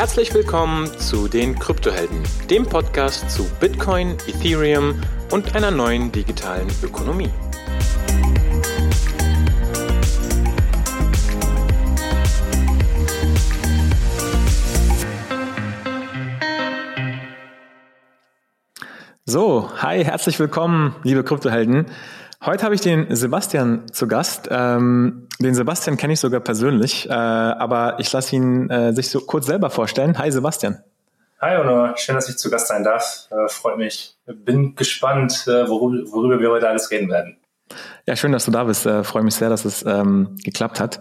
Herzlich willkommen zu den Kryptohelden, dem Podcast zu Bitcoin, Ethereum und einer neuen digitalen Ökonomie. So, hi, herzlich willkommen, liebe Kryptohelden. Heute habe ich den Sebastian zu Gast. Ähm, den Sebastian kenne ich sogar persönlich, äh, aber ich lasse ihn äh, sich so kurz selber vorstellen. Hi Sebastian. Hi Honor, schön, dass ich zu Gast sein darf. Äh, freut mich. Bin gespannt, äh, worüber, worüber, wir heute alles reden werden. Ja, schön, dass du da bist. Äh, freue mich sehr, dass es ähm, geklappt hat.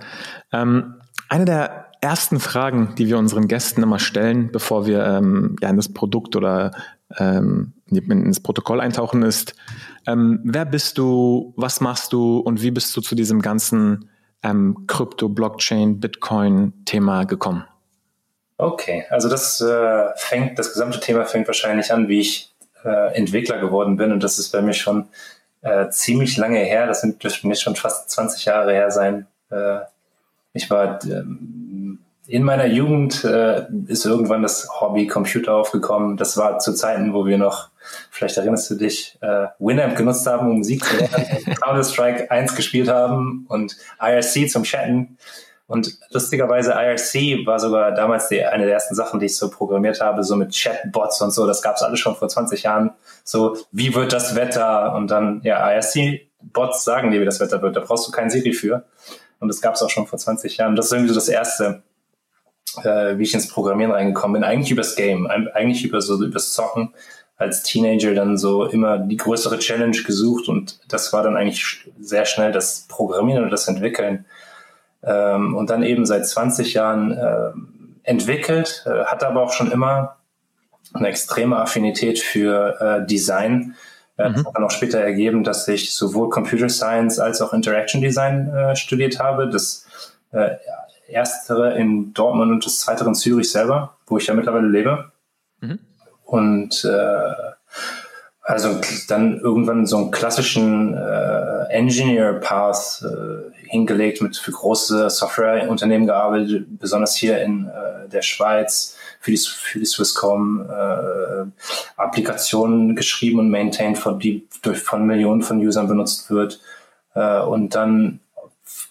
Ähm, eine der ersten Fragen, die wir unseren Gästen immer stellen, bevor wir ähm, ja in das Produkt oder ähm, ins Protokoll eintauchen, ist, ähm, wer bist du, was machst du und wie bist du zu diesem ganzen ähm, Krypto, Blockchain, Bitcoin-Thema gekommen? Okay, also das äh, fängt, das gesamte Thema fängt wahrscheinlich an, wie ich äh, Entwickler geworden bin und das ist bei mir schon äh, ziemlich lange her. Das sind dürften jetzt schon fast 20 Jahre her sein. Äh, ich war ähm, in meiner Jugend äh, ist irgendwann das Hobby Computer aufgekommen. Das war zu Zeiten, wo wir noch, vielleicht erinnerst du dich, äh, Winamp genutzt haben, um Musik zu lernen, Counter-Strike 1 gespielt haben und IRC zum Chatten. Und lustigerweise IRC war sogar damals die, eine der ersten Sachen, die ich so programmiert habe, so mit Chatbots und so. Das gab es alles schon vor 20 Jahren. So, wie wird das Wetter? Und dann, ja, IRC-Bots sagen dir, wie das Wetter wird. Da brauchst du kein Siri für. Und das gab es auch schon vor 20 Jahren. Das ist irgendwie so das Erste, äh, wie ich ins Programmieren reingekommen bin, eigentlich übers Game, eigentlich über so übers Zocken als Teenager dann so immer die größere Challenge gesucht und das war dann eigentlich sehr schnell das Programmieren und das Entwickeln. Ähm, und dann eben seit 20 Jahren äh, entwickelt, äh, hatte aber auch schon immer eine extreme Affinität für äh, Design. Äh, mhm. Das hat dann auch später ergeben, dass ich sowohl Computer Science als auch Interaction Design äh, studiert habe. Das äh, erstere in Dortmund und das zweitere in Zürich selber, wo ich ja mittlerweile lebe. Mhm. Und äh, also dann irgendwann so einen klassischen äh, Engineer-Path äh, hingelegt, mit für große Softwareunternehmen gearbeitet, besonders hier in äh, der Schweiz für die, für die Swisscom äh, Applikationen geschrieben und maintained, von, die durch, von Millionen von Usern benutzt wird. Äh, und dann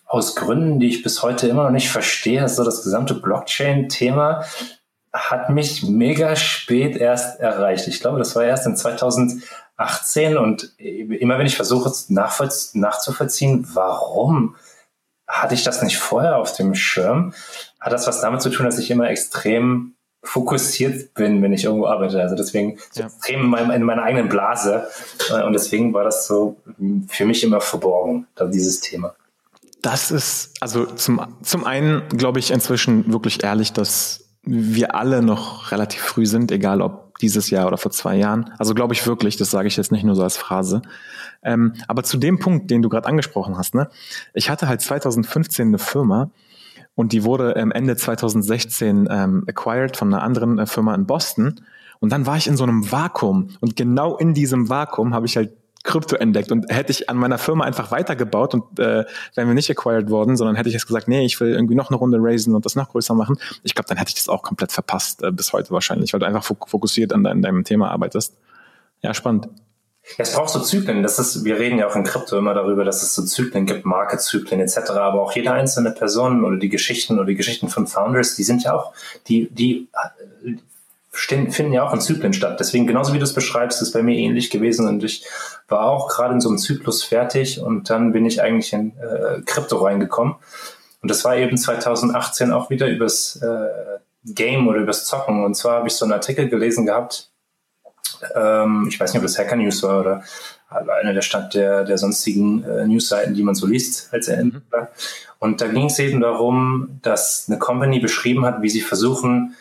aus Gründen, die ich bis heute immer noch nicht verstehe, so das gesamte Blockchain-Thema hat mich mega spät erst erreicht. Ich glaube, das war erst in 2018 und immer wenn ich versuche nachzuvollziehen, warum hatte ich das nicht vorher auf dem Schirm, hat das was damit zu tun, dass ich immer extrem fokussiert bin, wenn ich irgendwo arbeite. Also deswegen ja. extrem in, meinem, in, meiner eigenen Blase. Und deswegen war das so für mich immer verborgen, dieses Thema. Das ist, also zum, zum einen glaube ich inzwischen wirklich ehrlich, dass wir alle noch relativ früh sind, egal ob dieses Jahr oder vor zwei Jahren. Also glaube ich wirklich, das sage ich jetzt nicht nur so als Phrase. Ähm, aber zu dem Punkt, den du gerade angesprochen hast, ne? ich hatte halt 2015 eine Firma und die wurde ähm, Ende 2016 ähm, acquired von einer anderen äh, Firma in Boston. Und dann war ich in so einem Vakuum. Und genau in diesem Vakuum habe ich halt Krypto entdeckt und hätte ich an meiner Firma einfach weitergebaut und äh, wären wir nicht acquired worden, sondern hätte ich jetzt gesagt, nee, ich will irgendwie noch eine Runde raisen und das noch größer machen, ich glaube, dann hätte ich das auch komplett verpasst äh, bis heute wahrscheinlich, weil du einfach fokussiert an, an deinem Thema arbeitest. Ja, spannend. Es braucht so Zyklen. Das ist, wir reden ja auch in Krypto immer darüber, dass es so Zyklen gibt, Marketzyklen etc. Aber auch jede einzelne Person oder die Geschichten oder die Geschichten von Founders, die sind ja auch, die, die finden ja auch in Zyklen statt. Deswegen, genauso wie du es beschreibst, ist bei mir ähnlich gewesen und ich war auch gerade in so einem Zyklus fertig und dann bin ich eigentlich in äh, Krypto reingekommen. Und das war eben 2018 auch wieder übers äh, Game oder übers Zocken. Und zwar habe ich so einen Artikel gelesen gehabt, ähm, ich weiß nicht, ob das Hacker News war oder einer der Stand der, der sonstigen äh, Newsseiten, die man so liest als Entwickler. Mhm. Und da ging es eben darum, dass eine Company beschrieben hat, wie sie versuchen,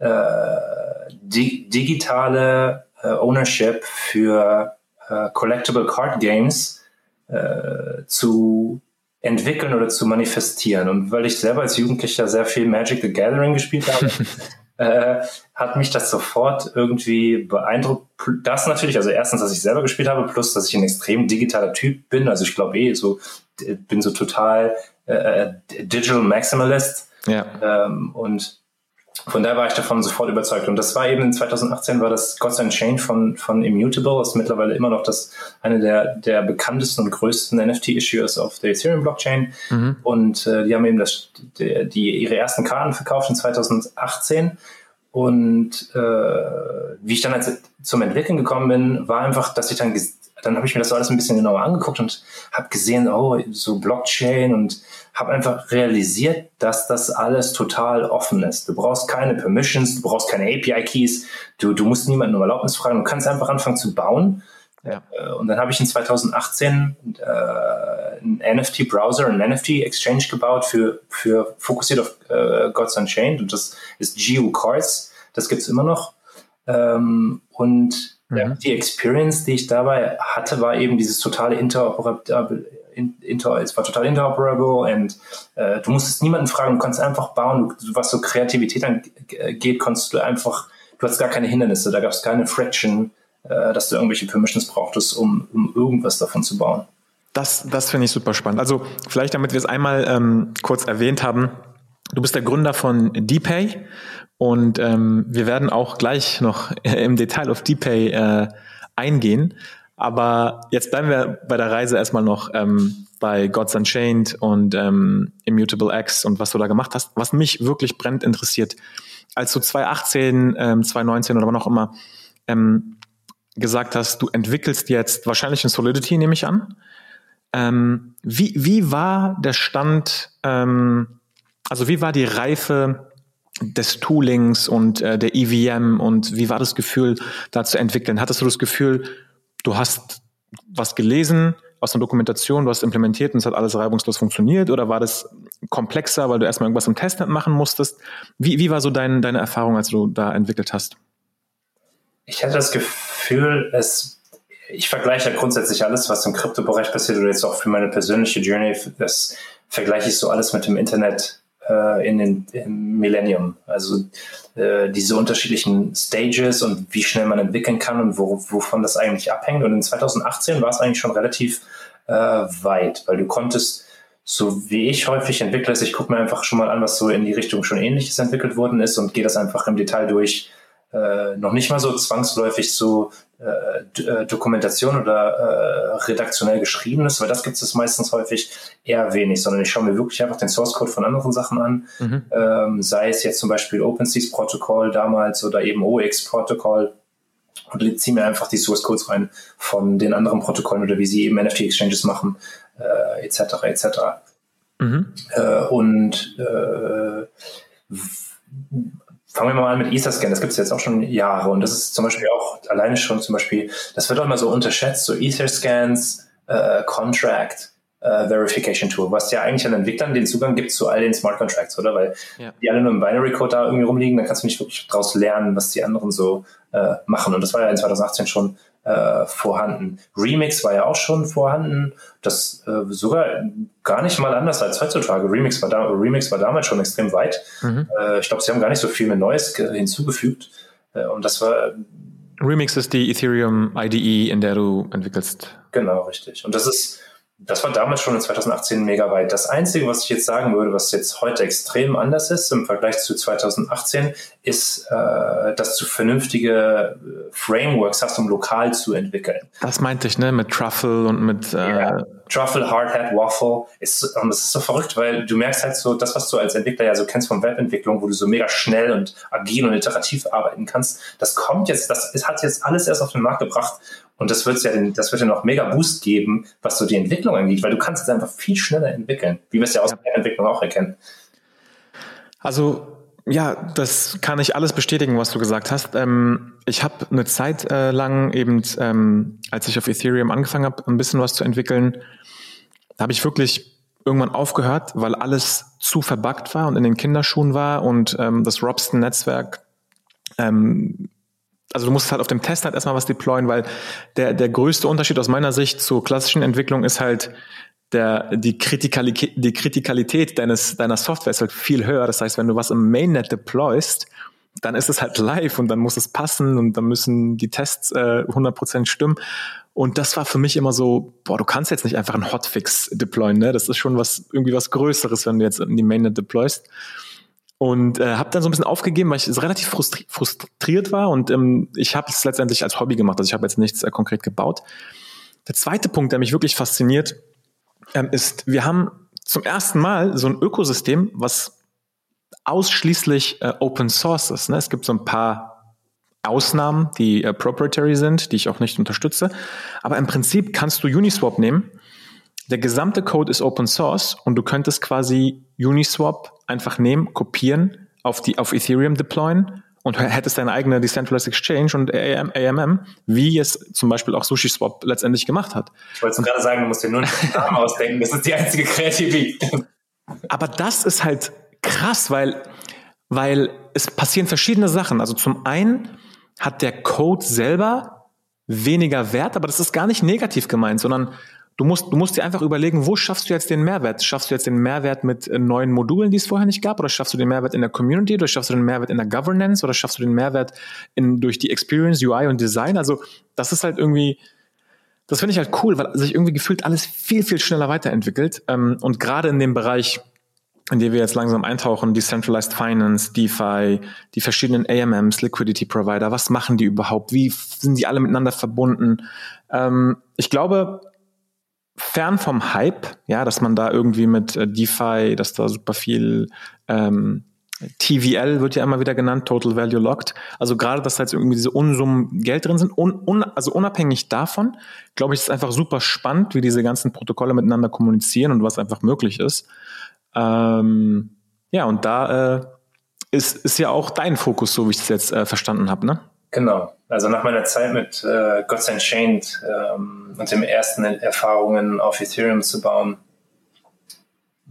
di digitale äh, Ownership für äh, Collectible Card Games äh, zu entwickeln oder zu manifestieren. Und weil ich selber als Jugendlicher sehr viel Magic the Gathering gespielt habe, äh, hat mich das sofort irgendwie beeindruckt. Das natürlich, also erstens, dass ich selber gespielt habe, plus, dass ich ein extrem digitaler Typ bin. Also ich glaube eh, so bin so total äh, Digital Maximalist. Ja. Ähm, und von daher war ich davon sofort überzeugt. Und das war eben in 2018 war das Gods Chain von, von Immutable. Das ist mittlerweile immer noch das, eine der, der bekanntesten und größten NFT-Issues auf der Ethereum-Blockchain. Mhm. Und äh, die haben eben das, die, die, ihre ersten Karten verkauft in 2018. Und äh, wie ich dann als, zum Entwickeln gekommen bin, war einfach, dass ich dann dann habe ich mir das alles ein bisschen genauer angeguckt und habe gesehen, oh, so Blockchain und habe einfach realisiert, dass das alles total offen ist. Du brauchst keine Permissions, du brauchst keine API-Keys, du, du musst niemanden um Erlaubnis fragen, du kannst einfach anfangen zu bauen. Ja. Äh, und dann habe ich in 2018 äh, einen NFT-Browser, einen NFT-Exchange gebaut für, für fokussiert auf äh, Gods Unchained und das ist GeoCards. Das gibt's immer noch. Ähm, und ja. Die Experience, die ich dabei hatte, war eben dieses totale interoperable, inter, es war total interoperable und äh, du musstest niemanden fragen, du konntest einfach bauen, du, was so Kreativität angeht, konntest du einfach, du hattest gar keine Hindernisse, da gab es keine Friction, äh, dass du irgendwelche Permissions brauchtest, um, um irgendwas davon zu bauen. Das, das finde ich super spannend. Also vielleicht, damit wir es einmal ähm, kurz erwähnt haben, du bist der Gründer von DPay und ähm, wir werden auch gleich noch im Detail auf DPay äh, eingehen. Aber jetzt bleiben wir bei der Reise erstmal noch ähm, bei Gods Unchained und ähm, Immutable X und was du da gemacht hast. Was mich wirklich brennend interessiert, als du 2018, ähm, 2019 oder wann auch immer ähm, gesagt hast, du entwickelst jetzt wahrscheinlich in Solidity, nehme ich an. Ähm, wie, wie war der Stand, ähm, also wie war die Reife des Toolings und äh, der EVM und wie war das Gefühl, da zu entwickeln? Hattest du das Gefühl, du hast was gelesen aus einer Dokumentation, du hast implementiert und es hat alles reibungslos funktioniert oder war das komplexer, weil du erstmal irgendwas im Testnet machen musstest? Wie, wie war so dein, deine Erfahrung, als du da entwickelt hast? Ich hatte das Gefühl, es, ich vergleiche grundsätzlich alles, was im Kryptobereich passiert oder jetzt auch für meine persönliche Journey, das vergleiche ich so alles mit dem Internet äh, in den im Millennium. Also äh, diese unterschiedlichen Stages und wie schnell man entwickeln kann und wo, wovon das eigentlich abhängt. Und in 2018 war es eigentlich schon relativ äh, weit, weil du konntest, so wie ich häufig entwickle, ich gucke mir einfach schon mal an, was so in die Richtung schon ähnliches entwickelt worden ist und gehe das einfach im Detail durch. Äh, noch nicht mal so zwangsläufig so äh, äh, Dokumentation oder äh, redaktionell geschriebenes, weil das gibt es meistens häufig eher wenig, sondern ich schaue mir wirklich einfach den Source Code von anderen Sachen an, mhm. ähm, sei es jetzt zum Beispiel OpenSeas Protokoll damals oder eben OX Protokoll und ziehe mir einfach die Source Codes rein von den anderen Protokollen oder wie sie eben NFT Exchanges machen, äh, etc. etc. Mhm. Äh, und äh, fangen wir mal an mit Etherscan. Das gibt es jetzt auch schon Jahre und das ist zum Beispiel auch alleine schon zum Beispiel, das wird auch immer so unterschätzt, so Etherscans, äh, Contract, äh, Verification Tool, was ja eigentlich an Entwicklern den Zugang gibt zu all den Smart Contracts, oder? Weil ja. die alle nur im Binary Code da irgendwie rumliegen, dann kannst du nicht wirklich daraus lernen, was die anderen so äh, machen. Und das war ja in 2018 schon äh, vorhanden. Remix war ja auch schon vorhanden. Das äh, sogar gar nicht mal anders als heutzutage. Remix war, da, Remix war damals schon extrem weit. Mhm. Äh, ich glaube, sie haben gar nicht so viel mehr Neues hinzugefügt. Äh, und das war. Remix ist die Ethereum IDE, in der du entwickelst. Genau, richtig. Und das ist das war damals schon in 2018 mega weit. Das Einzige, was ich jetzt sagen würde, was jetzt heute extrem anders ist im Vergleich zu 2018, ist, äh, dass du vernünftige äh, Frameworks hast, um lokal zu entwickeln. Das meinte ich, ne? Mit Truffle und mit äh ja, Truffle, Hardhat, Waffle. Ist, und das ist so verrückt, weil du merkst halt so, das, was du als Entwickler ja so kennst von Webentwicklung, wo du so mega schnell und agil und iterativ arbeiten kannst, das kommt jetzt, das hat jetzt alles erst auf den Markt gebracht und das wird ja, das wird ja noch mega Boost geben, was so die Entwicklung angeht, weil du kannst es einfach viel schneller entwickeln, wie wir es ja aus der Entwicklung auch erkennen. Also ja, das kann ich alles bestätigen, was du gesagt hast. Ähm, ich habe eine Zeit äh, lang eben, ähm, als ich auf Ethereum angefangen habe, ein bisschen was zu entwickeln, habe ich wirklich irgendwann aufgehört, weil alles zu verbuggt war und in den Kinderschuhen war und ähm, das Robston-Netzwerk ähm, also du musst halt auf dem Testnet erstmal was deployen, weil der, der größte Unterschied aus meiner Sicht zur klassischen Entwicklung ist halt, der, die, Kritikalität, die Kritikalität deines, deiner Software ist halt viel höher. Das heißt, wenn du was im Mainnet deployst, dann ist es halt live und dann muss es passen und dann müssen die Tests äh, 100% stimmen. Und das war für mich immer so, boah, du kannst jetzt nicht einfach einen Hotfix deployen, ne? Das ist schon was, irgendwie was Größeres, wenn du jetzt in die Mainnet deployst. Und äh, habe dann so ein bisschen aufgegeben, weil ich relativ frustri frustriert war und ähm, ich habe es letztendlich als Hobby gemacht, also ich habe jetzt nichts äh, konkret gebaut. Der zweite Punkt, der mich wirklich fasziniert, ähm, ist, wir haben zum ersten Mal so ein Ökosystem, was ausschließlich äh, Open Source ist. Ne? Es gibt so ein paar Ausnahmen, die äh, proprietary sind, die ich auch nicht unterstütze. Aber im Prinzip kannst du Uniswap nehmen. Der gesamte Code ist Open Source und du könntest quasi Uniswap einfach nehmen, kopieren, auf die auf Ethereum deployen und hättest deine eigene Decentralized Exchange und AM, AMM, wie es zum Beispiel auch SushiSwap letztendlich gemacht hat. Ich wollte gerade sagen, du musst dir nur einen Namen ausdenken, das ist die einzige Kreativität. Aber das ist halt krass, weil, weil es passieren verschiedene Sachen. Also zum einen hat der Code selber weniger Wert, aber das ist gar nicht negativ gemeint, sondern du musst, du musst dir einfach überlegen, wo schaffst du jetzt den Mehrwert? Schaffst du jetzt den Mehrwert mit äh, neuen Modulen, die es vorher nicht gab? Oder schaffst du den Mehrwert in der Community? Oder schaffst du den Mehrwert in der Governance? Oder schaffst du den Mehrwert in, durch die Experience, UI und Design? Also, das ist halt irgendwie, das finde ich halt cool, weil sich irgendwie gefühlt alles viel, viel schneller weiterentwickelt. Ähm, und gerade in dem Bereich, in dem wir jetzt langsam eintauchen, Decentralized Finance, DeFi, die verschiedenen AMMs, Liquidity Provider, was machen die überhaupt? Wie sind die alle miteinander verbunden? Ähm, ich glaube, fern vom Hype, ja, dass man da irgendwie mit äh, DeFi, dass da super viel ähm, TVL wird ja immer wieder genannt, Total Value Locked. Also gerade, dass da jetzt irgendwie diese Unsummen Geld drin sind, un, un, also unabhängig davon, glaube ich, ist einfach super spannend, wie diese ganzen Protokolle miteinander kommunizieren und was einfach möglich ist. Ähm, ja, und da äh, ist, ist ja auch dein Fokus, so wie ich es jetzt äh, verstanden habe, ne? Genau. Also nach meiner Zeit mit äh, Gods Unchained ähm, und den ersten Erfahrungen auf Ethereum zu bauen,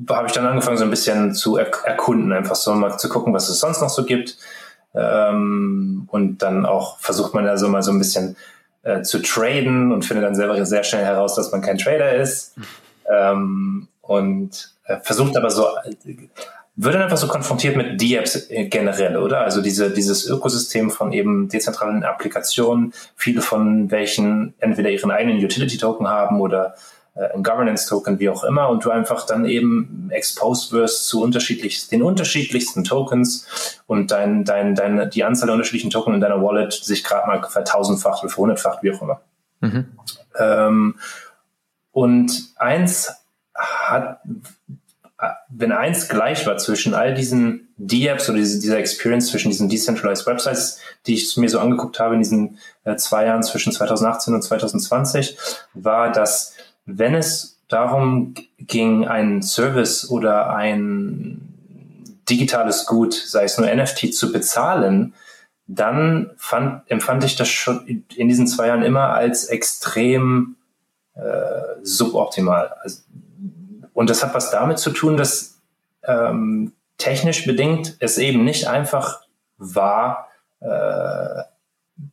habe ich dann angefangen, so ein bisschen zu er erkunden, einfach so mal zu gucken, was es sonst noch so gibt. Ähm, und dann auch versucht man da so mal so ein bisschen äh, zu traden und findet dann selber sehr schnell heraus, dass man kein Trader ist. Ähm, und äh, versucht aber so wird dann einfach so konfrontiert mit DApps äh, generell, oder? Also diese, dieses Ökosystem von eben dezentralen Applikationen, viele von welchen entweder ihren eigenen Utility-Token haben oder äh, ein Governance-Token, wie auch immer, und du einfach dann eben exposed wirst zu unterschiedlich, den unterschiedlichsten Tokens und dein, dein, dein, die Anzahl der unterschiedlichen Token in deiner Wallet sich gerade mal vertausendfacht oder verhundertfacht, wie auch immer. Mhm. Ähm, und eins hat wenn eins gleich war zwischen all diesen D-Apps oder diese, dieser Experience zwischen diesen Decentralized Websites, die ich mir so angeguckt habe in diesen äh, zwei Jahren zwischen 2018 und 2020, war, dass wenn es darum ging, einen Service oder ein digitales Gut, sei es nur NFT, zu bezahlen, dann fand, empfand ich das schon in diesen zwei Jahren immer als extrem äh, suboptimal. Also und das hat was damit zu tun, dass ähm, technisch bedingt es eben nicht einfach war, äh,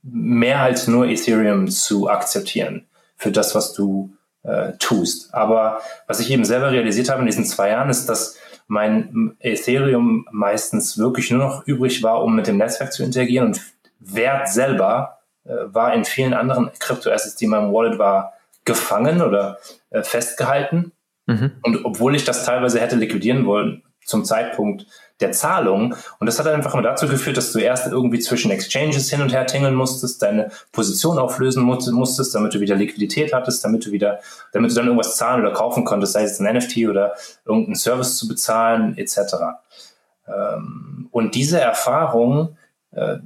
mehr als nur Ethereum zu akzeptieren für das, was du äh, tust. Aber was ich eben selber realisiert habe in diesen zwei Jahren, ist, dass mein Ethereum meistens wirklich nur noch übrig war, um mit dem Netzwerk zu interagieren und Wert selber äh, war in vielen anderen Kryptoassets, die in meinem Wallet war, gefangen oder äh, festgehalten. Mhm. Und obwohl ich das teilweise hätte liquidieren wollen zum Zeitpunkt der Zahlung. Und das hat einfach immer dazu geführt, dass du erst irgendwie zwischen Exchanges hin und her tingeln musstest, deine Position auflösen musstest, damit du wieder Liquidität hattest, damit du wieder, damit du dann irgendwas zahlen oder kaufen konntest, sei es ein NFT oder irgendeinen Service zu bezahlen, etc. Ähm, und diese Erfahrung äh,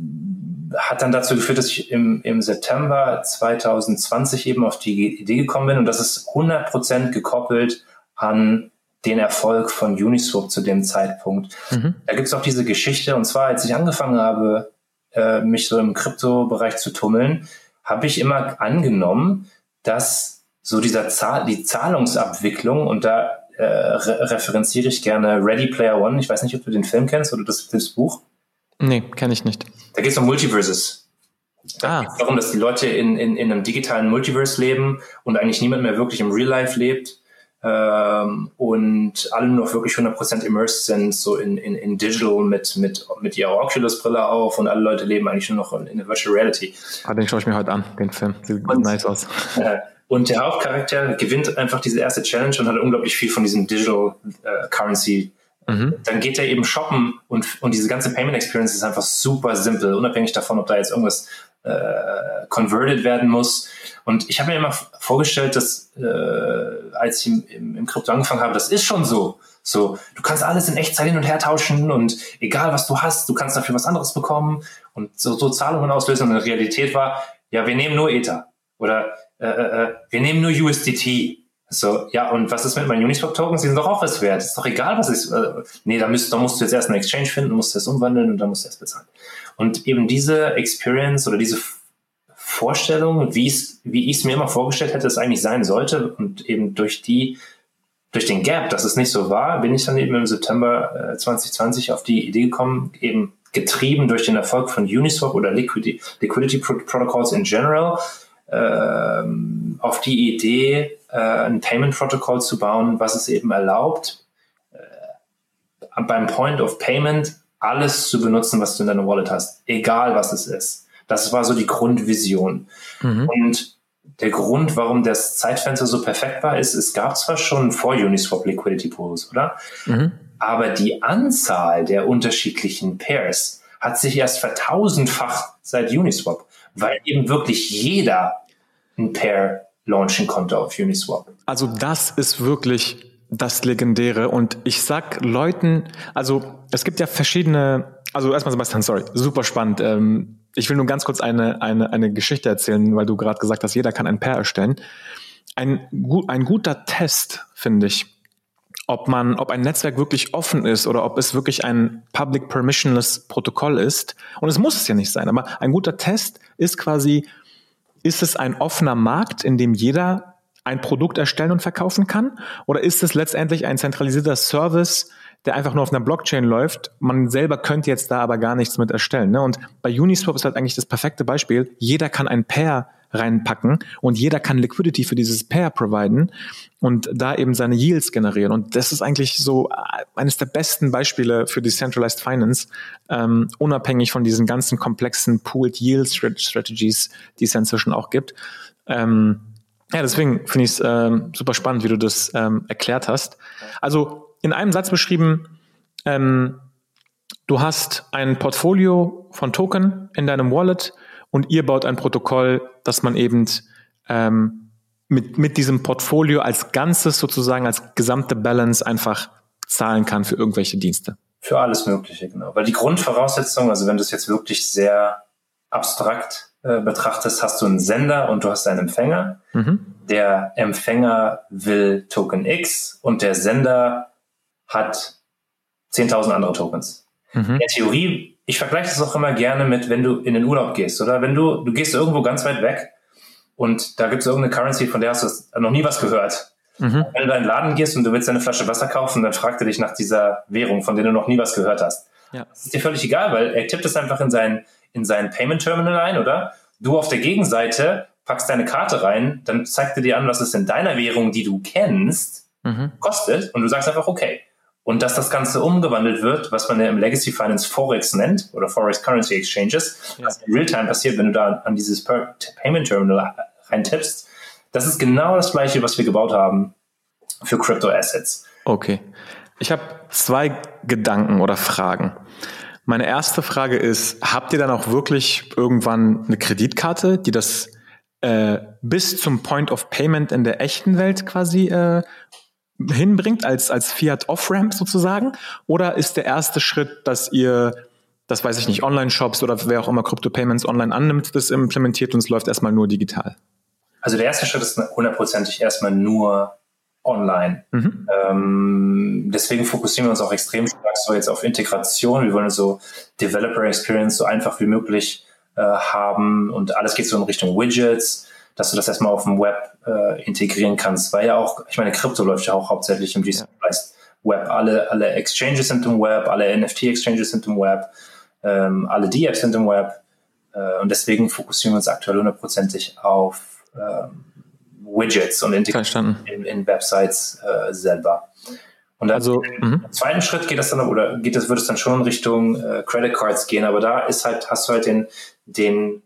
hat dann dazu geführt, dass ich im, im September 2020 eben auf die Idee gekommen bin und das ist 100% gekoppelt an den Erfolg von Uniswap zu dem Zeitpunkt. Mhm. Da gibt es auch diese Geschichte, und zwar als ich angefangen habe, äh, mich so im Kryptobereich zu tummeln, habe ich immer angenommen, dass so dieser Zahl, die Zahlungsabwicklung, und da äh, re referenziere ich gerne Ready Player One, ich weiß nicht, ob du den Film kennst oder das, das Buch. Nee, kenne ich nicht. Da geht es um Multiverses. Da ah. geht darum, dass die Leute in, in, in einem digitalen Multiverse leben und eigentlich niemand mehr wirklich im Real Life lebt ähm, und alle nur wirklich 100% immersed sind, so in, in, in Digital mit, mit, mit ihrer Oculus-Brille auf und alle Leute leben eigentlich nur noch in, in der Virtual Reality. Ah, den schaue ich mir heute an, den Film. Sieht und, nice aus. Äh, und der Hauptcharakter gewinnt einfach diese erste Challenge und hat unglaublich viel von diesem Digital äh, Currency Mhm. Dann geht er eben shoppen und, und diese ganze Payment Experience ist einfach super simpel, unabhängig davon, ob da jetzt irgendwas äh, converted werden muss. Und ich habe mir immer vorgestellt, dass äh, als ich im, im, Krypto angefangen habe, das ist schon so. So, du kannst alles in Echtzeit hin und her tauschen und egal was du hast, du kannst dafür was anderes bekommen und so, so Zahlungen auslösen. Und der Realität war, ja, wir nehmen nur Ether oder äh, äh, äh wir nehmen nur USDT. So, ja, und was ist mit meinen Uniswap-Tokens? Die sind doch auch was wert. Ist doch egal, was ist. Äh, nee, da, müsst, da musst du jetzt erst einen Exchange finden, musst du das umwandeln und dann musst du erst bezahlen. Und eben diese Experience oder diese Vorstellung, wie ich es mir immer vorgestellt hätte, es eigentlich sein sollte und eben durch die, durch den Gap, dass es nicht so war, bin ich dann eben im September äh, 2020 auf die Idee gekommen, eben getrieben durch den Erfolg von Uniswap oder Liquidity, Liquidity Protocols in general, ähm, auf die Idee, äh, ein Payment Protocol zu bauen, was es eben erlaubt, äh, beim Point of Payment alles zu benutzen, was du in deiner Wallet hast, egal was es ist. Das war so die Grundvision. Mhm. Und der Grund, warum das Zeitfenster so perfekt war, ist, es gab zwar schon vor Uniswap Liquidity Pools, oder? Mhm. Aber die Anzahl der unterschiedlichen Pairs hat sich erst vertausendfacht seit Uniswap, weil eben wirklich jeder ein Pair launchen konnte auf Uniswap. Also das ist wirklich das Legendäre. Und ich sag Leuten, also es gibt ja verschiedene, also erstmal Sebastian, sorry, super spannend. Ähm, ich will nur ganz kurz eine, eine, eine Geschichte erzählen, weil du gerade gesagt hast, jeder kann ein Pair erstellen. Ein, ein guter Test, finde ich, ob man, ob ein Netzwerk wirklich offen ist oder ob es wirklich ein public permissionless Protokoll ist. Und es muss es ja nicht sein, aber ein guter Test ist quasi, ist es ein offener Markt, in dem jeder ein Produkt erstellen und verkaufen kann? Oder ist es letztendlich ein zentralisierter Service, der einfach nur auf einer Blockchain läuft? Man selber könnte jetzt da aber gar nichts mit erstellen. Ne? Und bei Uniswap ist halt eigentlich das perfekte Beispiel. Jeder kann ein Pair reinpacken und jeder kann Liquidity für dieses Pair providen und da eben seine Yields generieren. Und das ist eigentlich so äh, eines der besten Beispiele für Decentralized Finance, ähm, unabhängig von diesen ganzen komplexen Pooled Yield Strategies, die es inzwischen auch gibt. Ähm, ja, deswegen finde ich es ähm, super spannend, wie du das ähm, erklärt hast. Also in einem Satz beschrieben, ähm, du hast ein Portfolio von Token in deinem Wallet und ihr baut ein Protokoll, dass man eben ähm, mit, mit diesem Portfolio als Ganzes sozusagen, als gesamte Balance einfach zahlen kann für irgendwelche Dienste. Für alles Mögliche, genau. Weil die Grundvoraussetzung, also wenn du es jetzt wirklich sehr abstrakt äh, betrachtest, hast du einen Sender und du hast einen Empfänger. Mhm. Der Empfänger will Token X und der Sender hat 10.000 andere Tokens. Mhm. In der Theorie, ich vergleiche das auch immer gerne mit, wenn du in den Urlaub gehst, oder? Wenn du, du gehst irgendwo ganz weit weg und da gibt es irgendeine Currency, von der hast du noch nie was gehört. Mhm. Wenn du in einen Laden gehst und du willst eine Flasche Wasser kaufen, dann fragt er dich nach dieser Währung, von der du noch nie was gehört hast. Ja. Das ist dir völlig egal, weil er tippt es einfach in sein, in sein Payment Terminal ein, oder? Du auf der Gegenseite packst deine Karte rein, dann zeigt er dir an, was es in deiner Währung, die du kennst, mhm. kostet und du sagst einfach okay. Und dass das Ganze umgewandelt wird, was man ja im Legacy Finance Forex nennt oder Forex Currency Exchanges, ja. was in Realtime passiert, wenn du da an dieses Payment Terminal reintippst, das ist genau das gleiche, was wir gebaut haben für Crypto Assets. Okay. Ich habe zwei Gedanken oder Fragen. Meine erste Frage ist, habt ihr dann auch wirklich irgendwann eine Kreditkarte, die das äh, bis zum Point of Payment in der echten Welt quasi äh, hinbringt, als, als Fiat Off-Ramp sozusagen? Oder ist der erste Schritt, dass ihr, das weiß ich nicht, Online-Shops oder wer auch immer Crypto-Payments online annimmt, das implementiert und es läuft erstmal nur digital? Also der erste Schritt ist hundertprozentig erstmal nur online. Mhm. Ähm, deswegen fokussieren wir uns auch extrem stark so jetzt auf Integration. Wir wollen so Developer Experience so einfach wie möglich äh, haben und alles geht so in Richtung Widgets, dass du das erstmal auf dem Web äh, integrieren kannst, weil ja auch, ich meine, Krypto läuft ja auch hauptsächlich im Decentralized ja. Web. Alle, alle Exchanges sind im Web, alle NFT-Exchanges sind im Web, ähm, alle D-Apps sind im Web äh, und deswegen fokussieren wir uns aktuell hundertprozentig auf ähm, Widgets und Integration in, in, Websites äh, selber. Und dann also, im mhm. zweiten Schritt geht das dann oder geht das, wird es dann schon in Richtung äh, Credit Cards gehen, aber da ist halt, hast du halt den, den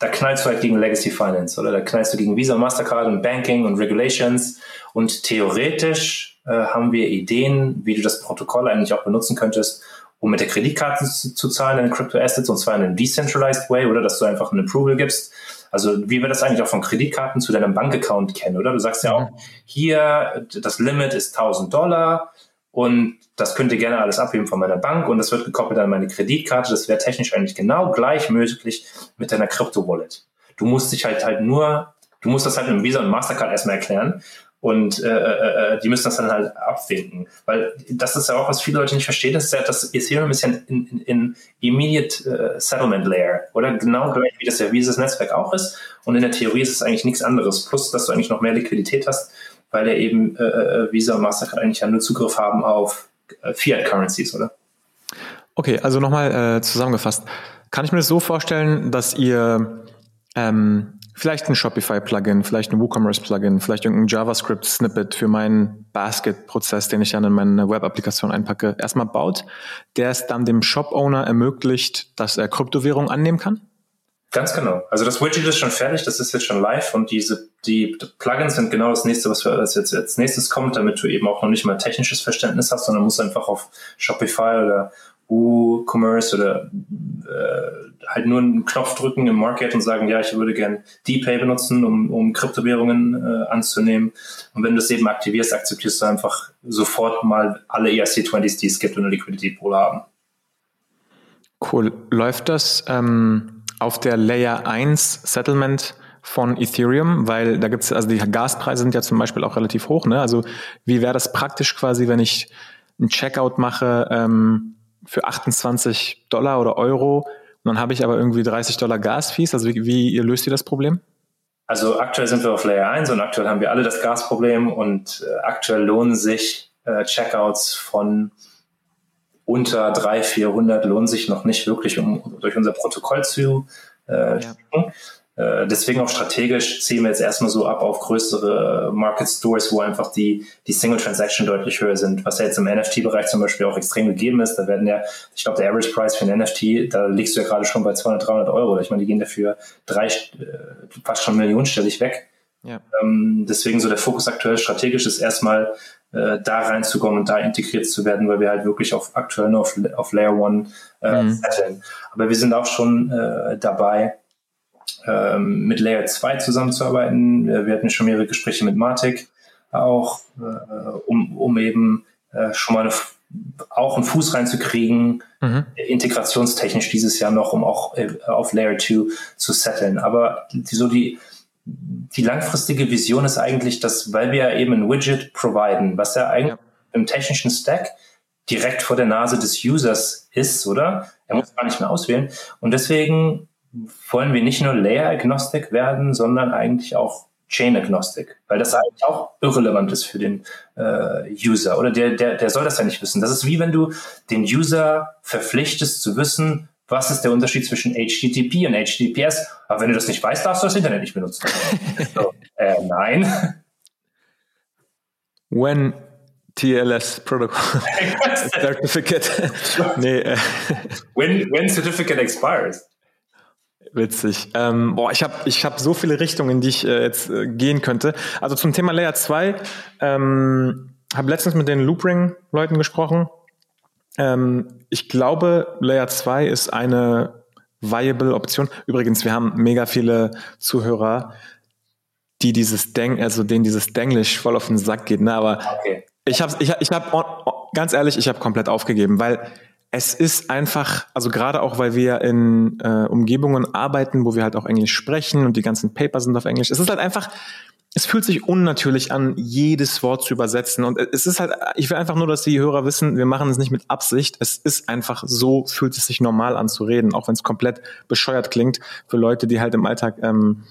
da knallst du halt gegen Legacy Finance oder da knallst du gegen Visa, Mastercard und Banking und Regulations und theoretisch äh, haben wir Ideen, wie du das Protokoll eigentlich auch benutzen könntest, um mit der Kreditkarte zu, zu zahlen in Crypto Assets und zwar in einem decentralized way oder dass du einfach ein Approval gibst. Also wie wir das eigentlich auch von Kreditkarten zu deinem Bankaccount kennen, oder? Du sagst ja auch, mhm. hier das Limit ist 1000 Dollar und das könnte gerne alles abheben von meiner Bank und das wird gekoppelt an meine Kreditkarte. Das wäre technisch eigentlich genau gleich möglich mit deiner Crypto-Wallet. Du musst dich halt halt nur, du musst das halt mit Visa und Mastercard erstmal erklären und äh, äh, äh, die müssen das dann halt abwinken. Weil das ist ja auch, was viele Leute nicht verstehen, ist ja, das Ethereum ist ja in, in, in Immediate uh, Settlement Layer, oder? Genau gleich wie das ja Visas Netzwerk auch ist. Und in der Theorie ist es eigentlich nichts anderes. Plus, dass du eigentlich noch mehr Liquidität hast, weil ja eben äh, äh, Visa und Mastercard eigentlich ja nur Zugriff haben auf äh, Fiat Currencies, oder? Okay, also nochmal äh, zusammengefasst. Kann ich mir das so vorstellen, dass ihr ähm, vielleicht ein Shopify-Plugin, vielleicht ein WooCommerce-Plugin, vielleicht irgendein JavaScript-Snippet für meinen Basket-Prozess, den ich dann in meine Web-Applikation einpacke, erstmal baut, der es dann dem Shop-Owner ermöglicht, dass er Kryptowährung annehmen kann? Ganz genau. Also das Widget ist schon fertig, das ist jetzt schon live und diese die Plugins sind genau das nächste, was für als jetzt als nächstes kommt, damit du eben auch noch nicht mal technisches Verständnis hast, sondern musst einfach auf Shopify oder WooCommerce oder äh, halt nur einen Knopf drücken im Market und sagen, ja, ich würde gern DPay benutzen, um, um Kryptowährungen äh, anzunehmen. Und wenn du es eben aktivierst, akzeptierst du einfach sofort mal alle ERC20s, die es gibt und eine Liquidity Pool haben. Cool. Läuft das ähm, auf der Layer 1 Settlement von Ethereum, weil da gibt's, also die Gaspreise sind ja zum Beispiel auch relativ hoch, ne? Also wie wäre das praktisch quasi, wenn ich ein Checkout mache, ähm, für 28 Dollar oder Euro und dann habe ich aber irgendwie 30 Dollar Gasfees. Also wie, wie ihr löst ihr das Problem? Also aktuell sind wir auf Layer 1 und aktuell haben wir alle das Gasproblem und äh, aktuell lohnen sich äh, Checkouts von unter 300, 400 lohnen sich noch nicht wirklich, um durch unser Protokoll zu äh, ja. Äh, deswegen auch strategisch ziehen wir jetzt erstmal so ab auf größere Market Stores, wo einfach die, die Single Transaction deutlich höher sind, was ja jetzt im NFT-Bereich zum Beispiel auch extrem gegeben ist. Da werden ja, ich glaube, der Average Price für ein NFT, da liegst du ja gerade schon bei 200, 300 Euro. Ich meine, die gehen dafür drei, äh, fast schon millionenstellig weg. Ja. Ähm, deswegen so der Fokus aktuell strategisch ist erstmal äh, da reinzukommen und da integriert zu werden, weil wir halt wirklich auf aktuell nur auf, auf Layer One äh, mhm. setteln. Aber wir sind auch schon äh, dabei, ähm, mit Layer 2 zusammenzuarbeiten. Wir hatten schon mehrere Gespräche mit Matic auch, äh, um, um eben äh, schon mal eine, auch einen Fuß reinzukriegen, mhm. integrationstechnisch dieses Jahr noch, um auch äh, auf Layer 2 zu setteln. Aber die, so die, die langfristige Vision ist eigentlich, dass, weil wir eben ein Widget providen, was ja eigentlich ja. im technischen Stack direkt vor der Nase des Users ist, oder? Er muss gar nicht mehr auswählen. Und deswegen wollen wir nicht nur Layer-Agnostik werden, sondern eigentlich auch Chain-Agnostik, weil das eigentlich auch irrelevant ist für den äh, User oder der, der, der soll das ja nicht wissen. Das ist wie wenn du den User verpflichtest zu wissen, was ist der Unterschied zwischen HTTP und HTTPS. Aber wenn du das nicht weißt, darfst du das Internet nicht benutzen. so, äh, nein. When TLS Protocol Certificate. nee, äh. when, when certificate expires. Witzig. Ähm, boah, ich habe ich hab so viele Richtungen, in die ich äh, jetzt äh, gehen könnte. Also zum Thema Layer 2, ähm, habe letztens mit den Loopring-Leuten gesprochen. Ähm, ich glaube, Layer 2 ist eine viable Option. Übrigens, wir haben mega viele Zuhörer, die dieses Deng, also denen dieses Denglisch voll auf den Sack geht. Ne? Aber okay. ich habe, ich, ich hab, ganz ehrlich, ich habe komplett aufgegeben, weil es ist einfach, also gerade auch, weil wir in äh, Umgebungen arbeiten, wo wir halt auch Englisch sprechen und die ganzen Paper sind auf Englisch. Es ist halt einfach, es fühlt sich unnatürlich an, jedes Wort zu übersetzen. Und es ist halt, ich will einfach nur, dass die Hörer wissen, wir machen es nicht mit Absicht. Es ist einfach so, fühlt es sich normal an zu reden, auch wenn es komplett bescheuert klingt für Leute, die halt im Alltag ähm,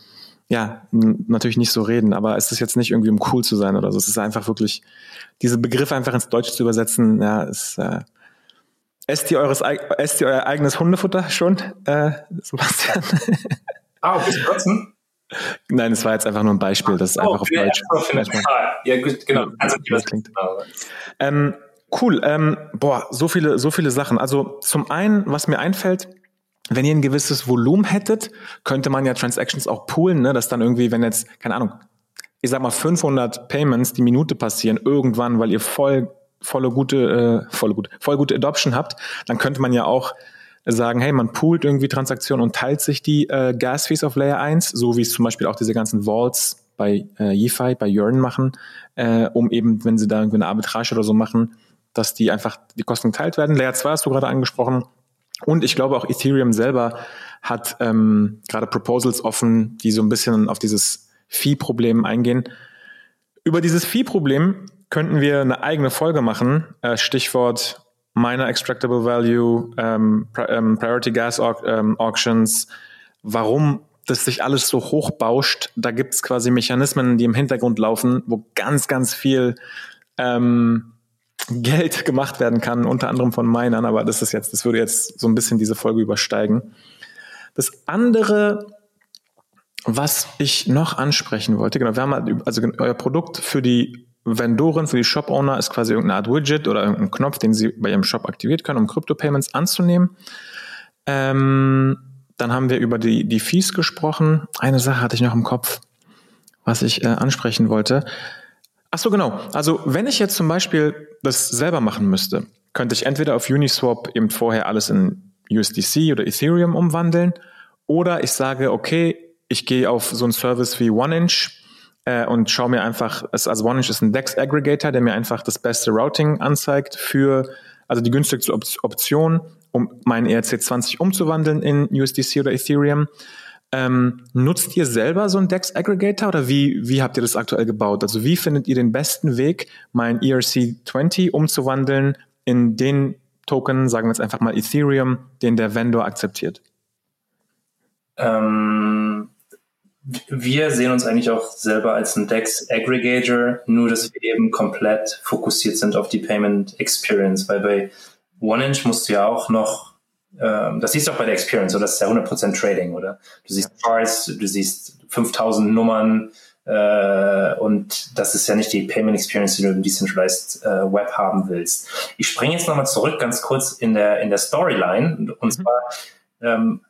ja, natürlich nicht so reden, aber es ist jetzt nicht irgendwie, um cool zu sein oder so. Es ist einfach wirklich, diese Begriffe einfach ins Deutsche zu übersetzen, ja, ist, äh, Esst ihr, eures, esst ihr euer eigenes Hundefutter schon, äh, Sebastian? Ah, okay, kotzen? Nein, es war jetzt einfach nur ein Beispiel, das ist oh, einfach auf Deutsch. Ja, gut, genau. Also, das klingt. Ähm, cool. Ähm, boah, so viele, so viele Sachen. Also zum einen, was mir einfällt, wenn ihr ein gewisses Volumen hättet, könnte man ja Transactions auch poolen, ne? dass dann irgendwie, wenn jetzt, keine Ahnung, ich sag mal 500 Payments die Minute passieren irgendwann, weil ihr voll volle gute äh, volle gut voll gute Adoption habt, dann könnte man ja auch sagen, hey, man poolt irgendwie Transaktionen und teilt sich die äh, Gas Fees auf Layer 1, so wie es zum Beispiel auch diese ganzen Vaults bei äh, Yefi, bei Yearn machen, äh, um eben, wenn sie da irgendwie eine Arbitrage oder so machen, dass die einfach die Kosten geteilt werden. Layer 2 hast du gerade angesprochen. Und ich glaube auch Ethereum selber hat ähm, gerade Proposals offen, die so ein bisschen auf dieses Fee-Problem eingehen. Über dieses Fee-Problem könnten wir eine eigene Folge machen. Äh, Stichwort Miner Extractable Value, ähm, ähm, Priority Gas ähm, Auctions, warum das sich alles so hoch bauscht. Da gibt es quasi Mechanismen, die im Hintergrund laufen, wo ganz, ganz viel ähm, Geld gemacht werden kann, unter anderem von Minern, aber das ist jetzt, das würde jetzt so ein bisschen diese Folge übersteigen. Das andere, was ich noch ansprechen wollte, genau, wir haben also euer Produkt für die Vendoren, für die Shop-Owner ist quasi irgendeine Art Widget oder irgendein Knopf, den sie bei ihrem Shop aktiviert können, um Crypto-Payments anzunehmen. Ähm, dann haben wir über die, die Fees gesprochen. Eine Sache hatte ich noch im Kopf, was ich äh, ansprechen wollte. Ach so, genau. Also wenn ich jetzt zum Beispiel das selber machen müsste, könnte ich entweder auf Uniswap eben vorher alles in USDC oder Ethereum umwandeln oder ich sage, okay, ich gehe auf so einen Service wie OneInch äh, und schaue mir einfach, also OneInch ist ein DEX-Aggregator, der mir einfach das beste Routing anzeigt für, also die günstigste Option, um meinen ERC20 umzuwandeln in USDC oder Ethereum. Ähm, nutzt ihr selber so einen DEX-Aggregator oder wie, wie habt ihr das aktuell gebaut? Also wie findet ihr den besten Weg, mein ERC20 umzuwandeln in den Token, sagen wir jetzt einfach mal Ethereum, den der Vendor akzeptiert? Ähm, wir sehen uns eigentlich auch selber als ein DEX-Aggregator, nur dass wir eben komplett fokussiert sind auf die Payment Experience, weil bei OneInch musst du ja auch noch, ähm, das siehst du auch bei der Experience, oder das ist ja 100% Trading, oder? Du siehst Charts, du siehst 5000 Nummern, äh, und das ist ja nicht die Payment Experience, die du im Decentralized äh, Web haben willst. Ich springe jetzt nochmal zurück ganz kurz in der, in der Storyline. Und mhm. zwar ähm,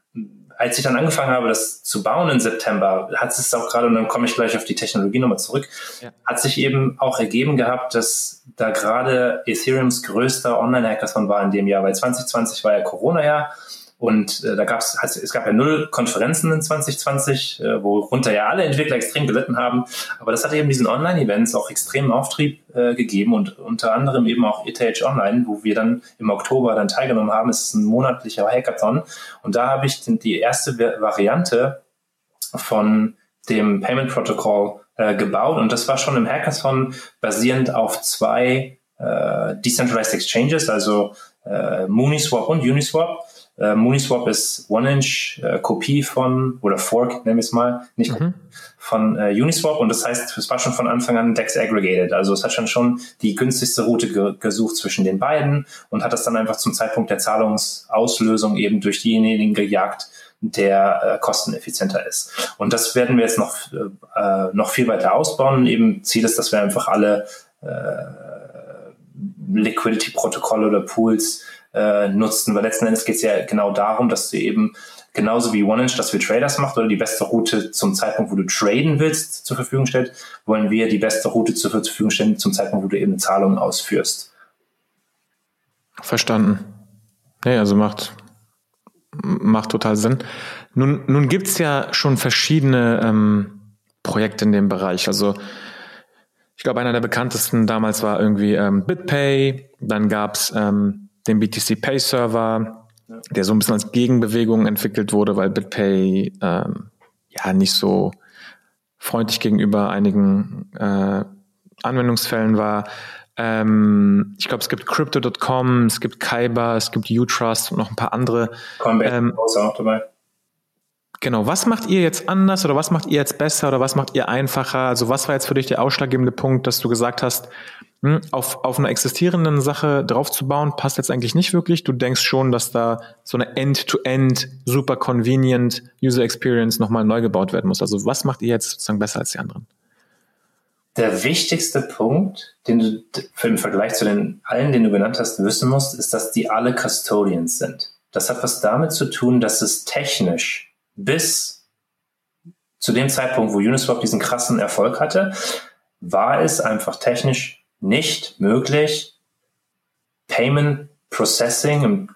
als ich dann angefangen habe, das zu bauen im September, hat es auch gerade, und dann komme ich gleich auf die Technologie nochmal zurück, ja. hat sich eben auch ergeben gehabt, dass da gerade Ethereums größter Online-Hackathon war in dem Jahr, weil 2020 war ja Corona-Jahr und äh, da gab es, es gab ja null Konferenzen in 2020, äh, worunter ja alle Entwickler extrem gelitten haben. Aber das hat eben diesen Online-Events auch extremen Auftrieb äh, gegeben und unter anderem eben auch ETH Online, wo wir dann im Oktober dann teilgenommen haben. Es ist ein monatlicher Hackathon. Und da habe ich die erste Variante von dem Payment Protocol äh, gebaut. Und das war schon im Hackathon basierend auf zwei äh, Decentralized Exchanges, also äh, Mooniswap und Uniswap. Äh, Mooniswap ist One-Inch-Kopie äh, von, oder Fork, nennen wir es mal, nicht mhm. von äh, Uniswap. Und das heißt, es war schon von Anfang an Dex aggregated. Also es hat schon schon die günstigste Route ge gesucht zwischen den beiden und hat das dann einfach zum Zeitpunkt der Zahlungsauslösung eben durch diejenigen gejagt, der äh, kosteneffizienter ist. Und das werden wir jetzt noch, äh, noch viel weiter ausbauen. Eben Ziel ist, dass wir einfach alle äh, Liquidity-Protokolle oder Pools äh, nutzen. Weil letzten Endes geht es ja genau darum, dass du eben genauso wie OneInch das für Traders macht oder die beste Route zum Zeitpunkt, wo du traden willst, zur Verfügung stellt, wollen wir die beste Route zur Verfügung stellen zum Zeitpunkt, wo du eben Zahlungen ausführst. Verstanden. Nee, also macht, macht total Sinn. Nun, nun gibt es ja schon verschiedene ähm, Projekte in dem Bereich. Also ich glaube, einer der bekanntesten damals war irgendwie ähm, BitPay, dann gab es ähm, den BTC Pay Server, ja. der so ein bisschen als Gegenbewegung entwickelt wurde, weil BitPay ähm, ja nicht so freundlich gegenüber einigen äh, Anwendungsfällen war. Ähm, ich glaube, es gibt Crypto.com, es gibt Kyber, es gibt Utrust und noch ein paar andere. Coinbase ähm, ist auch dabei. Genau, was macht ihr jetzt anders oder was macht ihr jetzt besser oder was macht ihr einfacher? Also was war jetzt für dich der ausschlaggebende Punkt, dass du gesagt hast, auf, auf einer existierenden Sache draufzubauen, passt jetzt eigentlich nicht wirklich. Du denkst schon, dass da so eine End-to-End, super convenient User Experience nochmal neu gebaut werden muss. Also was macht ihr jetzt sozusagen besser als die anderen? Der wichtigste Punkt, den du im Vergleich zu den allen, den du genannt hast, wissen musst, ist, dass die alle Custodians sind. Das hat was damit zu tun, dass es technisch bis zu dem Zeitpunkt, wo Uniswap diesen krassen Erfolg hatte, war es einfach technisch nicht möglich, Payment Processing im,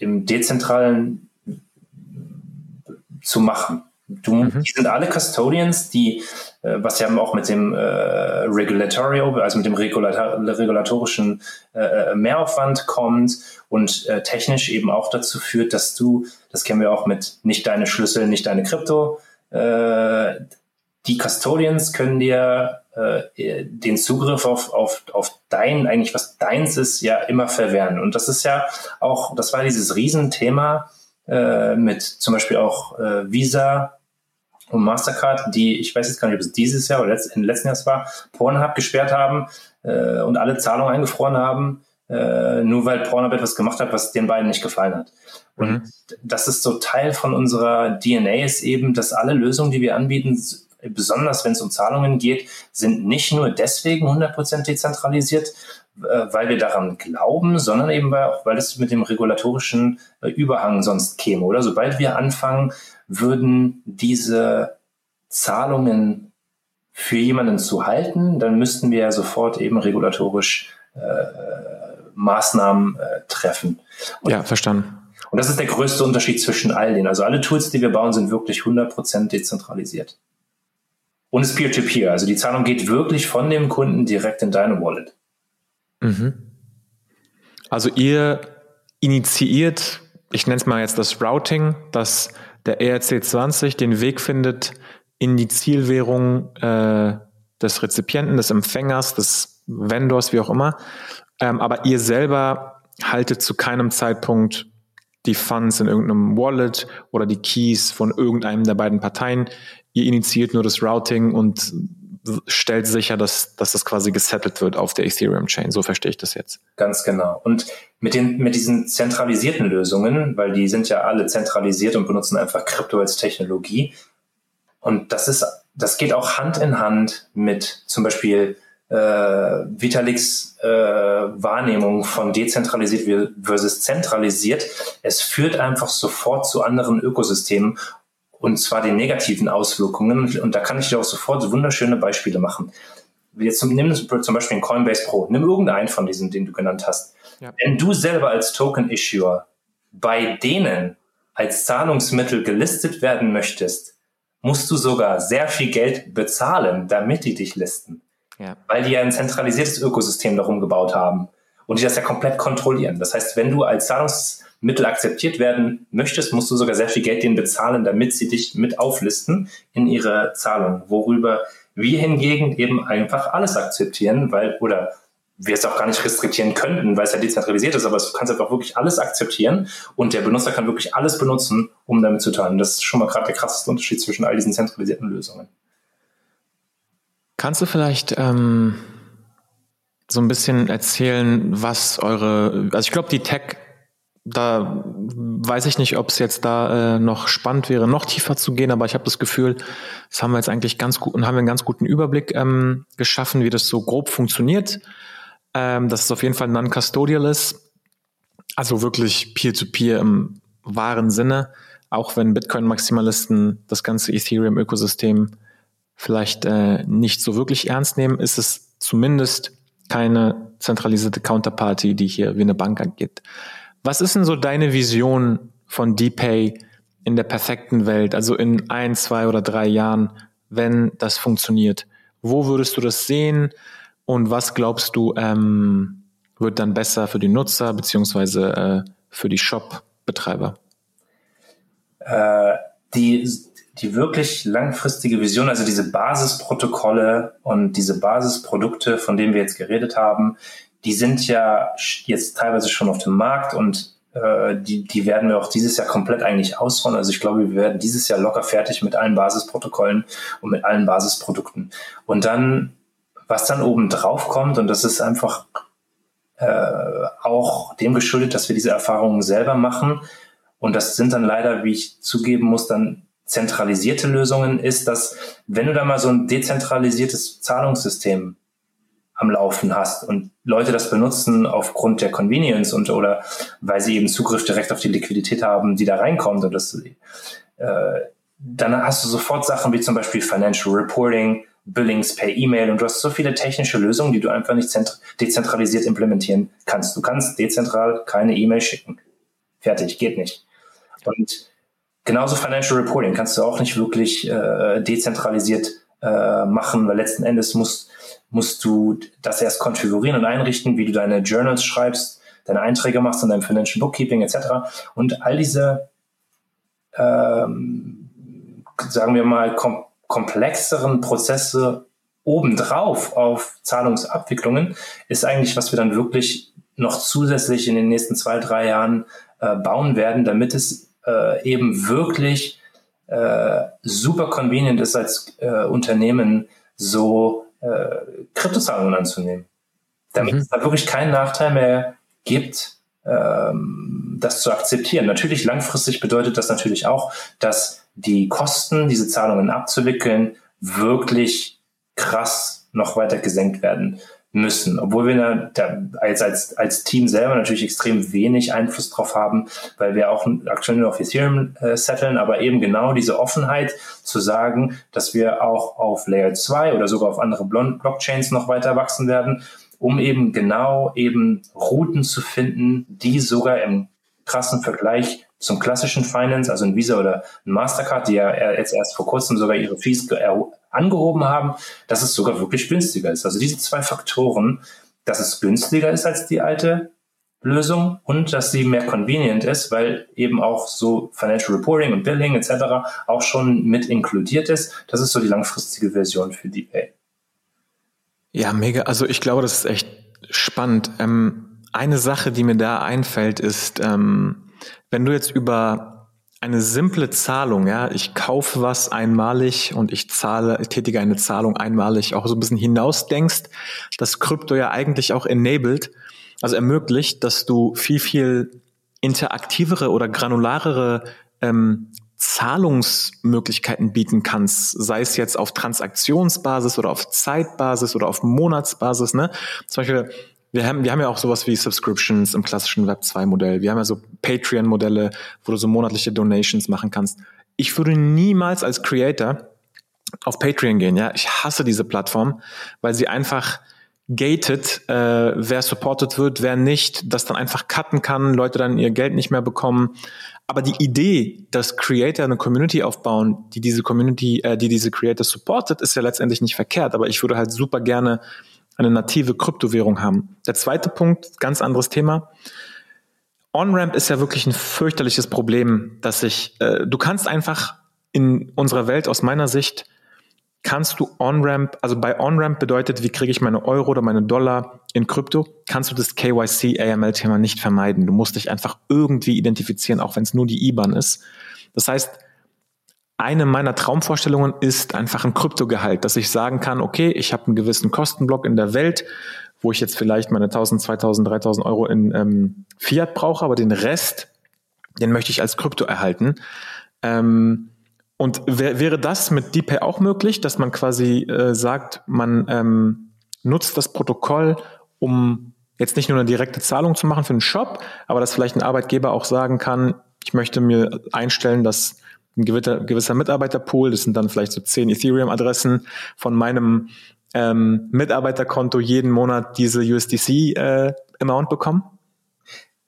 im dezentralen zu machen. Du, mhm. Die sind alle Custodians, die, äh, was ja auch mit dem äh, Regulatory, also mit dem Regulator regulatorischen äh, Mehraufwand kommt und äh, technisch eben auch dazu führt, dass du, das kennen wir auch mit nicht deine Schlüssel, nicht deine Krypto, äh, die Custodians können dir äh, den Zugriff auf, auf, auf dein, eigentlich was deins ist, ja immer verwehren. Und das ist ja auch, das war dieses Riesenthema äh, mit zum Beispiel auch äh, Visa und Mastercard, die, ich weiß jetzt gar nicht, ob es dieses Jahr oder letzt, im letzten Jahr war, Pornhub gesperrt haben äh, und alle Zahlungen eingefroren haben, äh, nur weil Pornhub etwas gemacht hat, was den beiden nicht gefallen hat. Und mhm. das ist so Teil von unserer DNA ist eben, dass alle Lösungen, die wir anbieten, besonders wenn es um Zahlungen geht, sind nicht nur deswegen 100% dezentralisiert, äh, weil wir daran glauben, sondern eben weil, auch, weil es mit dem regulatorischen äh, Überhang sonst käme. Oder sobald wir anfangen, würden diese Zahlungen für jemanden zu halten, dann müssten wir ja sofort eben regulatorisch äh, Maßnahmen äh, treffen. Und, ja, verstanden. Und das ist der größte Unterschied zwischen all denen. Also alle Tools, die wir bauen, sind wirklich 100% dezentralisiert. Und es ist Peer-to-Peer. -Peer. Also die Zahlung geht wirklich von dem Kunden direkt in deine Wallet. Mhm. Also ihr initiiert, ich nenne es mal jetzt das Routing, dass der ERC20 den Weg findet in die Zielwährung äh, des Rezipienten, des Empfängers, des Vendors, wie auch immer. Ähm, aber ihr selber haltet zu keinem Zeitpunkt die Funds in irgendeinem Wallet oder die Keys von irgendeinem der beiden Parteien. Ihr initiiert nur das Routing und stellt sicher, dass, dass das quasi gesettelt wird auf der Ethereum-Chain. So verstehe ich das jetzt. Ganz genau. Und mit, den, mit diesen zentralisierten Lösungen, weil die sind ja alle zentralisiert und benutzen einfach Krypto als Technologie. Und das ist, das geht auch Hand in Hand mit zum Beispiel äh, Vitaliks äh, Wahrnehmung von dezentralisiert versus zentralisiert. Es führt einfach sofort zu anderen Ökosystemen und zwar den negativen Auswirkungen. Und da kann ich dir auch sofort so wunderschöne Beispiele machen. Jetzt nimm zum Beispiel Coinbase Pro. Nimm irgendeinen von diesen, den du genannt hast. Ja. Wenn du selber als Token-Issuer bei denen als Zahlungsmittel gelistet werden möchtest, musst du sogar sehr viel Geld bezahlen, damit die dich listen. Ja. Weil die ja ein zentralisiertes Ökosystem darum gebaut haben und die das ja komplett kontrollieren. Das heißt, wenn du als Zahlungsmittel akzeptiert werden möchtest, musst du sogar sehr viel Geld denen bezahlen, damit sie dich mit auflisten in ihre Zahlung. Worüber wir hingegen eben einfach alles akzeptieren, weil, oder wir es auch gar nicht restriktieren könnten, weil es ja dezentralisiert ist, aber du kannst einfach wirklich alles akzeptieren und der Benutzer kann wirklich alles benutzen, um damit zu teilen. Das ist schon mal gerade der krasseste Unterschied zwischen all diesen zentralisierten Lösungen. Kannst du vielleicht ähm, so ein bisschen erzählen, was eure, also ich glaube, die Tech, da weiß ich nicht, ob es jetzt da äh, noch spannend wäre, noch tiefer zu gehen, aber ich habe das Gefühl, das haben wir jetzt eigentlich ganz gut und haben wir einen ganz guten Überblick ähm, geschaffen, wie das so grob funktioniert. Ähm, dass es auf jeden Fall non-custodial ist, also wirklich Peer-to-Peer -peer im wahren Sinne, auch wenn Bitcoin-Maximalisten das ganze Ethereum-Ökosystem vielleicht äh, nicht so wirklich ernst nehmen, ist es zumindest keine zentralisierte Counterparty, die hier wie eine Bank agiert. Was ist denn so deine Vision von DPay in der perfekten Welt, also in ein, zwei oder drei Jahren, wenn das funktioniert? Wo würdest du das sehen und was glaubst du ähm, wird dann besser für die Nutzer beziehungsweise äh, für die Shop-Betreiber? Äh, die die wirklich langfristige Vision, also diese Basisprotokolle und diese Basisprodukte, von denen wir jetzt geredet haben, die sind ja jetzt teilweise schon auf dem Markt und äh, die, die werden wir auch dieses Jahr komplett eigentlich ausrollen. Also ich glaube, wir werden dieses Jahr locker fertig mit allen Basisprotokollen und mit allen Basisprodukten. Und dann, was dann oben drauf kommt, und das ist einfach äh, auch dem geschuldet, dass wir diese Erfahrungen selber machen. Und das sind dann leider, wie ich zugeben muss, dann zentralisierte Lösungen ist, dass wenn du da mal so ein dezentralisiertes Zahlungssystem am Laufen hast und Leute das benutzen aufgrund der Convenience und oder weil sie eben Zugriff direkt auf die Liquidität haben, die da reinkommt und das, äh, dann hast du sofort Sachen wie zum Beispiel Financial Reporting, Billings per E-Mail und du hast so viele technische Lösungen, die du einfach nicht dezentralisiert implementieren kannst. Du kannst dezentral keine E-Mail schicken. Fertig, geht nicht. Und genauso Financial Reporting kannst du auch nicht wirklich äh, dezentralisiert äh, machen, weil letzten Endes musst, musst du das erst konfigurieren und einrichten, wie du deine Journals schreibst, deine Einträge machst in deinem Financial Bookkeeping etc. Und all diese, ähm, sagen wir mal, kom komplexeren Prozesse obendrauf auf Zahlungsabwicklungen ist eigentlich, was wir dann wirklich noch zusätzlich in den nächsten zwei, drei Jahren äh, bauen werden, damit es äh, eben wirklich äh, super convenient ist, als äh, Unternehmen so äh, Kryptozahlungen anzunehmen. Damit mhm. es da wirklich keinen Nachteil mehr gibt, ähm, das zu akzeptieren. Natürlich langfristig bedeutet das natürlich auch, dass die Kosten, diese Zahlungen abzuwickeln, wirklich krass noch weiter gesenkt werden müssen, obwohl wir da als, als, als Team selber natürlich extrem wenig Einfluss drauf haben, weil wir auch aktuell nur auf Ethereum äh, setteln, aber eben genau diese Offenheit zu sagen, dass wir auch auf Layer 2 oder sogar auf andere Blockchains noch weiter wachsen werden, um eben genau eben Routen zu finden, die sogar im krassen Vergleich zum klassischen Finance, also ein Visa oder ein Mastercard, die ja jetzt erst vor kurzem sogar ihre Fees angehoben haben, dass es sogar wirklich günstiger ist. Also diese zwei Faktoren, dass es günstiger ist als die alte Lösung und dass sie mehr convenient ist, weil eben auch so Financial Reporting und Billing etc. auch schon mit inkludiert ist. Das ist so die langfristige Version für DPay. Ja, mega. Also ich glaube, das ist echt spannend. Ähm, eine Sache, die mir da einfällt, ist, ähm, wenn du jetzt über eine simple Zahlung, ja, ich kaufe was einmalig und ich zahle, ich tätige eine Zahlung einmalig, auch so ein bisschen hinausdenkst, dass Krypto ja eigentlich auch enabled, also ermöglicht, dass du viel, viel interaktivere oder granularere ähm, Zahlungsmöglichkeiten bieten kannst, sei es jetzt auf Transaktionsbasis oder auf Zeitbasis oder auf Monatsbasis. Ne? Zum Beispiel wir haben, wir haben ja auch sowas wie Subscriptions im klassischen Web 2 Modell. Wir haben ja so Patreon-Modelle, wo du so monatliche Donations machen kannst. Ich würde niemals als Creator auf Patreon gehen, ja. Ich hasse diese Plattform, weil sie einfach gated, äh, wer supported wird, wer nicht, das dann einfach cutten kann, Leute dann ihr Geld nicht mehr bekommen. Aber die Idee, dass Creator eine Community aufbauen, die diese Community, äh, die diese Creator supportet, ist ja letztendlich nicht verkehrt. Aber ich würde halt super gerne eine native Kryptowährung haben. Der zweite Punkt, ganz anderes Thema. On-Ramp ist ja wirklich ein fürchterliches Problem, dass ich, äh, du kannst einfach in unserer Welt aus meiner Sicht, kannst du On-Ramp, also bei On-Ramp bedeutet, wie kriege ich meine Euro oder meine Dollar in Krypto, kannst du das KYC AML-Thema nicht vermeiden. Du musst dich einfach irgendwie identifizieren, auch wenn es nur die IBAN ist. Das heißt, eine meiner Traumvorstellungen ist einfach ein Kryptogehalt, dass ich sagen kann, okay, ich habe einen gewissen Kostenblock in der Welt, wo ich jetzt vielleicht meine 1000, 2000, 3000 Euro in ähm, Fiat brauche, aber den Rest, den möchte ich als Krypto erhalten. Ähm, und wär, wäre das mit DPay auch möglich, dass man quasi äh, sagt, man ähm, nutzt das Protokoll, um jetzt nicht nur eine direkte Zahlung zu machen für einen Shop, aber dass vielleicht ein Arbeitgeber auch sagen kann, ich möchte mir einstellen, dass ein gewisser, gewisser Mitarbeiterpool, das sind dann vielleicht so zehn Ethereum-Adressen von meinem ähm, Mitarbeiterkonto jeden Monat diese USDC-Amount äh, bekommen?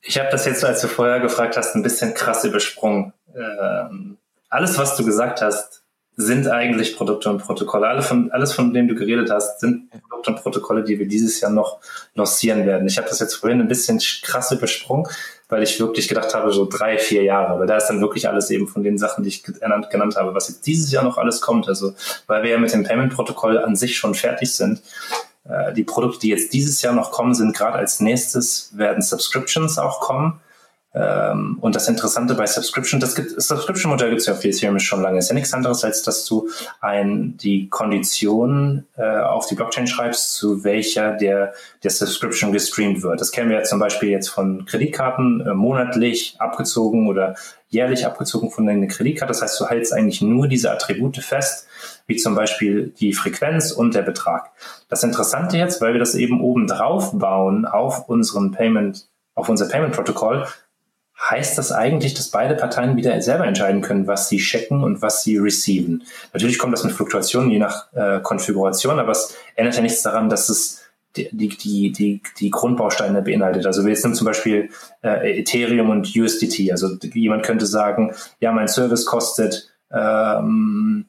Ich habe das jetzt, als du vorher gefragt hast, ein bisschen krass übersprungen. Ähm, alles, was du gesagt hast, sind eigentlich Produkte und Protokolle. Alle von, alles, von dem du geredet hast, sind Produkte und Protokolle, die wir dieses Jahr noch lancieren werden. Ich habe das jetzt vorhin ein bisschen krass übersprungen, weil ich wirklich gedacht habe, so drei, vier Jahre. Aber da ist dann wirklich alles eben von den Sachen, die ich genannt, genannt habe, was jetzt dieses Jahr noch alles kommt. Also, weil wir ja mit dem Payment-Protokoll an sich schon fertig sind. Äh, die Produkte, die jetzt dieses Jahr noch kommen, sind gerade als nächstes werden Subscriptions auch kommen. Ähm, und das Interessante bei Subscription, das, gibt, Subscription-Modell gibt es ja auf Ethereum schon lange. Ist ja nichts anderes, als dass du ein, die Kondition äh, auf die Blockchain schreibst, zu welcher der, der Subscription gestreamt wird. Das kennen wir ja zum Beispiel jetzt von Kreditkarten, äh, monatlich abgezogen oder jährlich abgezogen von deiner Kreditkarte. Das heißt, du hältst eigentlich nur diese Attribute fest, wie zum Beispiel die Frequenz und der Betrag. Das Interessante jetzt, weil wir das eben oben drauf bauen auf unseren Payment, auf unser Payment-Protokoll, heißt das eigentlich, dass beide Parteien wieder selber entscheiden können, was sie checken und was sie receiven. Natürlich kommt das mit Fluktuationen je nach äh, Konfiguration, aber es ändert ja nichts daran, dass es die, die, die, die Grundbausteine beinhaltet. Also wir jetzt nehmen zum Beispiel äh, Ethereum und USDT. Also jemand könnte sagen, ja, mein Service kostet ähm,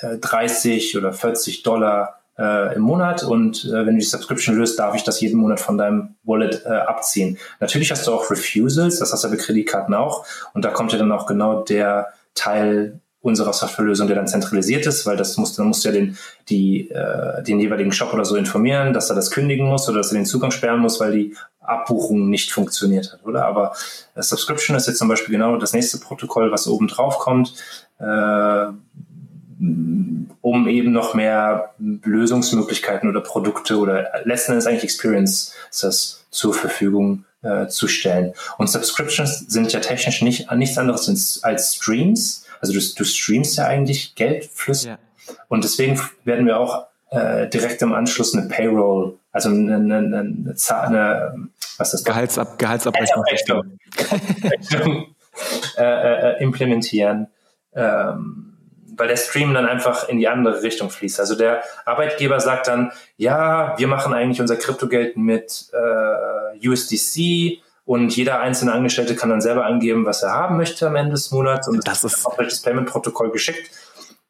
30 äh, oder 40 Dollar äh, im Monat und äh, wenn du die Subscription löst, darf ich das jeden Monat von deinem Wallet äh, abziehen. Natürlich hast du auch Refusals, das hast du bei Kreditkarten auch und da kommt ja dann auch genau der Teil unserer Softwarelösung, der dann zentralisiert ist, weil das muss, dann musst du ja den, die, äh, den jeweiligen Shop oder so informieren, dass er das kündigen muss oder dass er den Zugang sperren muss, weil die Abbuchung nicht funktioniert hat, oder? Aber äh, Subscription ist jetzt zum Beispiel genau das nächste Protokoll, was oben drauf kommt. Äh, um eben noch mehr Lösungsmöglichkeiten oder Produkte oder letzten Endes eigentlich Experiences zur Verfügung äh, zu stellen. Und Subscriptions sind ja technisch nicht nichts anderes als Streams. Also du, du streamst ja eigentlich Geldflüsse. Ja. Und deswegen werden wir auch äh, direkt im Anschluss eine Payroll, also eine, eine, eine, eine was ist das? Gehaltsab Gehaltsabrechnung, Gehaltsabrechnung äh, äh, implementieren. Ähm, weil der Stream dann einfach in die andere Richtung fließt. Also der Arbeitgeber sagt dann, ja, wir machen eigentlich unser Kryptogeld mit äh, USDC und jeder einzelne Angestellte kann dann selber angeben, was er haben möchte am Ende des Monats und das, ist auf das Payment-Protokoll geschickt.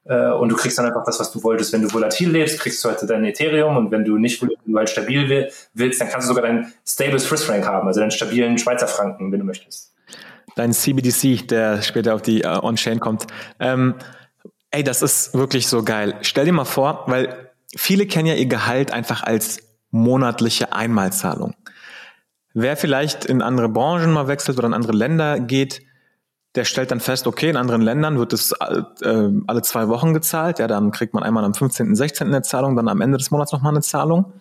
Äh, und du kriegst dann einfach das, was du wolltest. Wenn du volatil lebst, kriegst du halt dein Ethereum und wenn du nicht du halt stabil willst, dann kannst du sogar dein stable Swiss Franc haben, also deinen stabilen Schweizer Franken, wenn du möchtest. Dein CBDC, der später auf die uh, On-Chain kommt. Ähm, Ey, das ist wirklich so geil. Stell dir mal vor, weil viele kennen ja ihr Gehalt einfach als monatliche Einmalzahlung. Wer vielleicht in andere Branchen mal wechselt oder in andere Länder geht, der stellt dann fest, okay, in anderen Ländern wird es äh, alle zwei Wochen gezahlt. Ja, dann kriegt man einmal am 15., 16. eine Zahlung, dann am Ende des Monats nochmal eine Zahlung.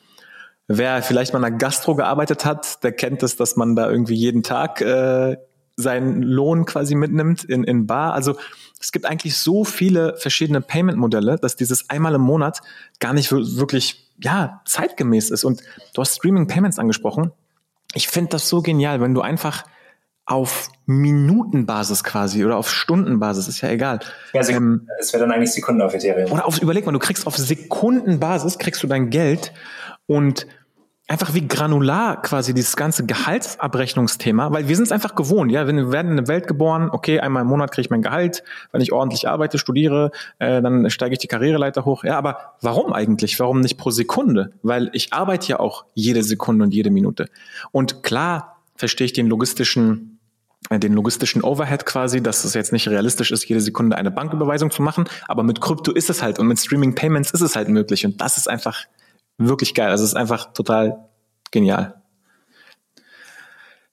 Wer vielleicht mal in der Gastro gearbeitet hat, der kennt es, dass man da irgendwie jeden Tag äh, seinen Lohn quasi mitnimmt in, in Bar. Also es gibt eigentlich so viele verschiedene Payment-Modelle, dass dieses einmal im Monat gar nicht wirklich ja, zeitgemäß ist. Und du hast Streaming Payments angesprochen. Ich finde das so genial, wenn du einfach auf Minutenbasis quasi oder auf Stundenbasis, ist ja egal. Ja, ähm, es wäre dann eigentlich Sekunden auf Ethereum. Oder auf, überleg mal, du kriegst auf Sekundenbasis, kriegst du dein Geld und einfach wie granular quasi dieses ganze Gehaltsabrechnungsthema, weil wir sind es einfach gewohnt, ja, wir werden in eine Welt geboren, okay, einmal im Monat kriege ich mein Gehalt, wenn ich ordentlich arbeite, studiere, äh, dann steige ich die Karriereleiter hoch. Ja, aber warum eigentlich? Warum nicht pro Sekunde? Weil ich arbeite ja auch jede Sekunde und jede Minute. Und klar verstehe ich den logistischen äh, den logistischen Overhead quasi, dass es jetzt nicht realistisch ist, jede Sekunde eine Banküberweisung zu machen, aber mit Krypto ist es halt und mit Streaming Payments ist es halt möglich und das ist einfach wirklich geil. Also es ist einfach total genial.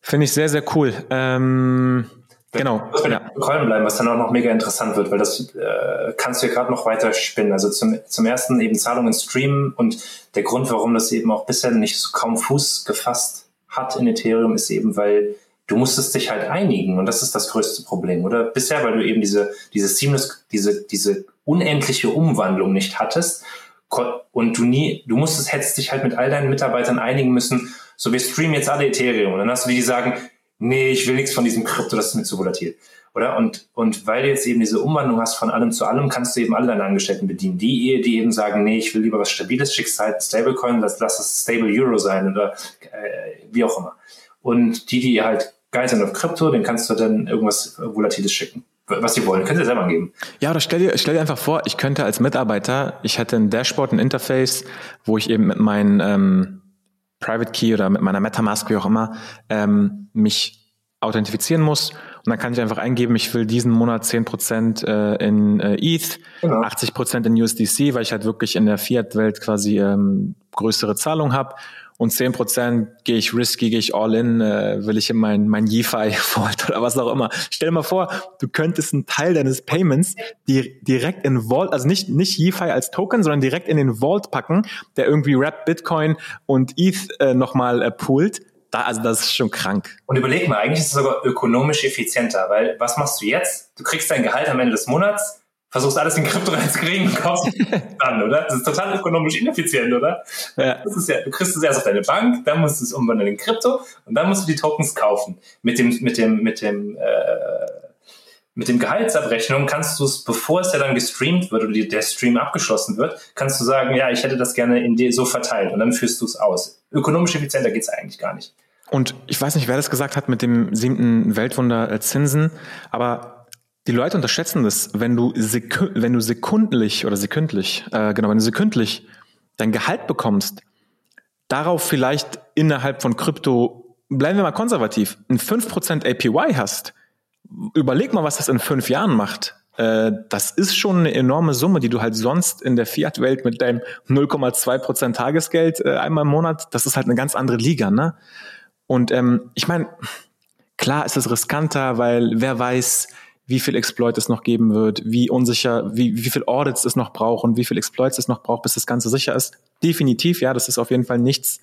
Finde ich sehr, sehr cool. Ähm, genau. Ich ja. bleiben, was dann auch noch mega interessant wird, weil das äh, kannst du ja gerade noch weiter spinnen. Also zum, zum ersten eben Zahlungen streamen und der Grund, warum das eben auch bisher nicht so kaum Fuß gefasst hat in Ethereum, ist eben, weil du musstest dich halt einigen und das ist das größte Problem, oder? Bisher, weil du eben diese, diese Seamless, diese, diese unendliche Umwandlung nicht hattest, und du nie, du musstest, hättest dich halt mit all deinen Mitarbeitern einigen müssen, so wir streamen jetzt alle Ethereum und dann hast du die, die sagen, nee, ich will nichts von diesem Krypto, das ist mir zu volatil. Oder? Und, und weil du jetzt eben diese Umwandlung hast von allem zu allem, kannst du eben alle deine Angestellten bedienen. Die, die eben sagen, nee, ich will lieber was Stabiles, schickst halt Stablecoin, lass, lass es Stable Euro sein oder äh, wie auch immer. Und die, die halt geil sind auf Krypto, den kannst du dann irgendwas Volatiles schicken was sie wollen. Können Sie selber angeben. Ja, oder stell dir, stell dir einfach vor, ich könnte als Mitarbeiter, ich hätte ein Dashboard, ein Interface, wo ich eben mit meinem ähm, Private Key oder mit meiner Metamask, wie auch immer, ähm, mich authentifizieren muss. Und dann kann ich einfach eingeben, ich will diesen Monat 10% äh, in äh, ETH, genau. 80% in USDC, weil ich halt wirklich in der Fiat-Welt quasi ähm, größere Zahlung habe. Und zehn Prozent gehe ich risky, gehe ich all in, äh, will ich in mein, mein YeFi Vault oder was auch immer. Stell dir mal vor, du könntest einen Teil deines Payments die, direkt in Vault, also nicht, nicht YeFi als Token, sondern direkt in den Vault packen, der irgendwie Wrap Bitcoin und ETH äh, nochmal äh, poolt. Da, also das ist schon krank. Und überleg mal, eigentlich ist es sogar ökonomisch effizienter, weil was machst du jetzt? Du kriegst dein Gehalt am Ende des Monats, versuchst alles in Krypto reinzukriegen und kaufst dann, oder? Das ist total ökonomisch ineffizient, oder? Ja. Das ist ja, du kriegst es erst auf deine Bank, dann musst du es umwandeln in Krypto und dann musst du die Tokens kaufen. Mit dem, mit dem, mit dem, äh, mit dem Gehaltsabrechnung kannst du es, bevor es ja dann gestreamt wird oder die, der Stream abgeschlossen wird, kannst du sagen, ja, ich hätte das gerne in dir so verteilt und dann führst du es aus. Ökonomisch effizienter geht's eigentlich gar nicht. Und ich weiß nicht, wer das gesagt hat mit dem siebten Weltwunder äh, Zinsen, aber die Leute unterschätzen das, wenn du, sekü wenn du sekundlich oder sekündlich, äh, genau, wenn du sekündlich dein Gehalt bekommst, darauf vielleicht innerhalb von Krypto, bleiben wir mal konservativ, ein 5% APY hast, überleg mal, was das in fünf Jahren macht. Äh, das ist schon eine enorme Summe, die du halt sonst in der Fiat-Welt mit deinem 0,2% Tagesgeld äh, einmal im Monat, das ist halt eine ganz andere Liga, ne? Und ähm, ich meine, klar ist es riskanter, weil wer weiß, wie viel Exploit es noch geben wird, wie unsicher, wie, wie viel Audits es noch braucht und wie viel Exploits es noch braucht, bis das Ganze sicher ist. Definitiv, ja, das ist auf jeden Fall nichts,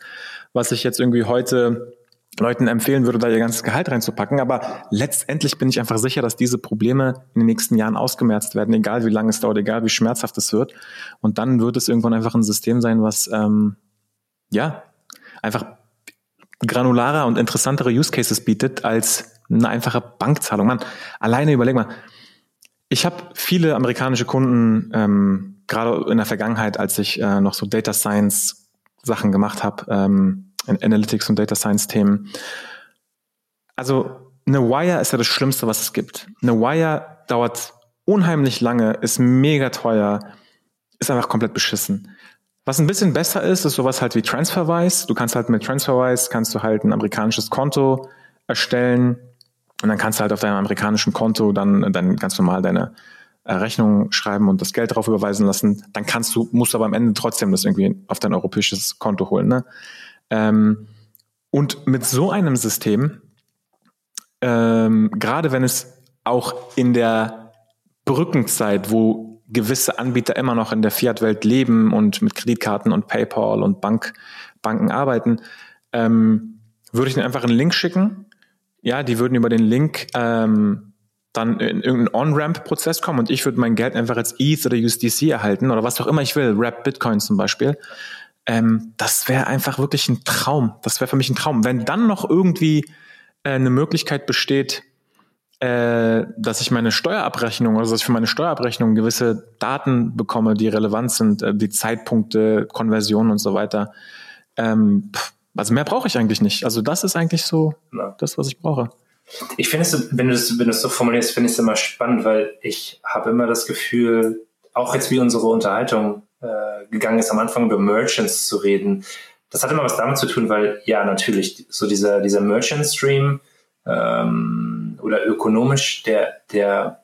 was ich jetzt irgendwie heute Leuten empfehlen würde, da ihr ganzes Gehalt reinzupacken. Aber letztendlich bin ich einfach sicher, dass diese Probleme in den nächsten Jahren ausgemerzt werden, egal wie lange es dauert, egal wie schmerzhaft es wird. Und dann wird es irgendwann einfach ein System sein, was ähm, ja einfach granularer und interessantere Use Cases bietet als eine einfache Bankzahlung. Man, alleine überleg mal. Ich habe viele amerikanische Kunden, ähm, gerade in der Vergangenheit, als ich äh, noch so Data Science Sachen gemacht habe, ähm, Analytics und Data Science Themen. Also eine Wire ist ja das Schlimmste, was es gibt. Eine Wire dauert unheimlich lange, ist mega teuer, ist einfach komplett beschissen. Was ein bisschen besser ist, ist sowas halt wie TransferWise. Du kannst halt mit TransferWise kannst du halt ein amerikanisches Konto erstellen und dann kannst du halt auf deinem amerikanischen Konto dann, dann ganz normal deine Rechnung schreiben und das Geld drauf überweisen lassen. Dann kannst du, musst aber am Ende trotzdem das irgendwie auf dein europäisches Konto holen. Ne? Ähm, und mit so einem System, ähm, gerade wenn es auch in der Brückenzeit, wo gewisse Anbieter immer noch in der Fiat-Welt leben und mit Kreditkarten und PayPal und Bank, Banken arbeiten, ähm, würde ich ihnen einfach einen Link schicken ja, die würden über den Link ähm, dann in irgendeinen On-Ramp-Prozess kommen und ich würde mein Geld einfach als ETH oder USDC erhalten oder was auch immer ich will, Wrap Bitcoin zum Beispiel. Ähm, das wäre einfach wirklich ein Traum. Das wäre für mich ein Traum. Wenn dann noch irgendwie äh, eine Möglichkeit besteht, äh, dass ich meine Steuerabrechnung, also dass ich für meine Steuerabrechnung gewisse Daten bekomme, die relevant sind, äh, die Zeitpunkte, Konversionen und so weiter. Ähm, pff, also mehr brauche ich eigentlich nicht. Also das ist eigentlich so ja. das, was ich brauche. Ich finde es, wenn du es, wenn du es so formulierst, finde ich es immer spannend, weil ich habe immer das Gefühl, auch jetzt wie unsere Unterhaltung äh, gegangen ist, am Anfang über Merchants zu reden. Das hat immer was damit zu tun, weil ja natürlich so dieser dieser Merchant Stream ähm, oder ökonomisch der der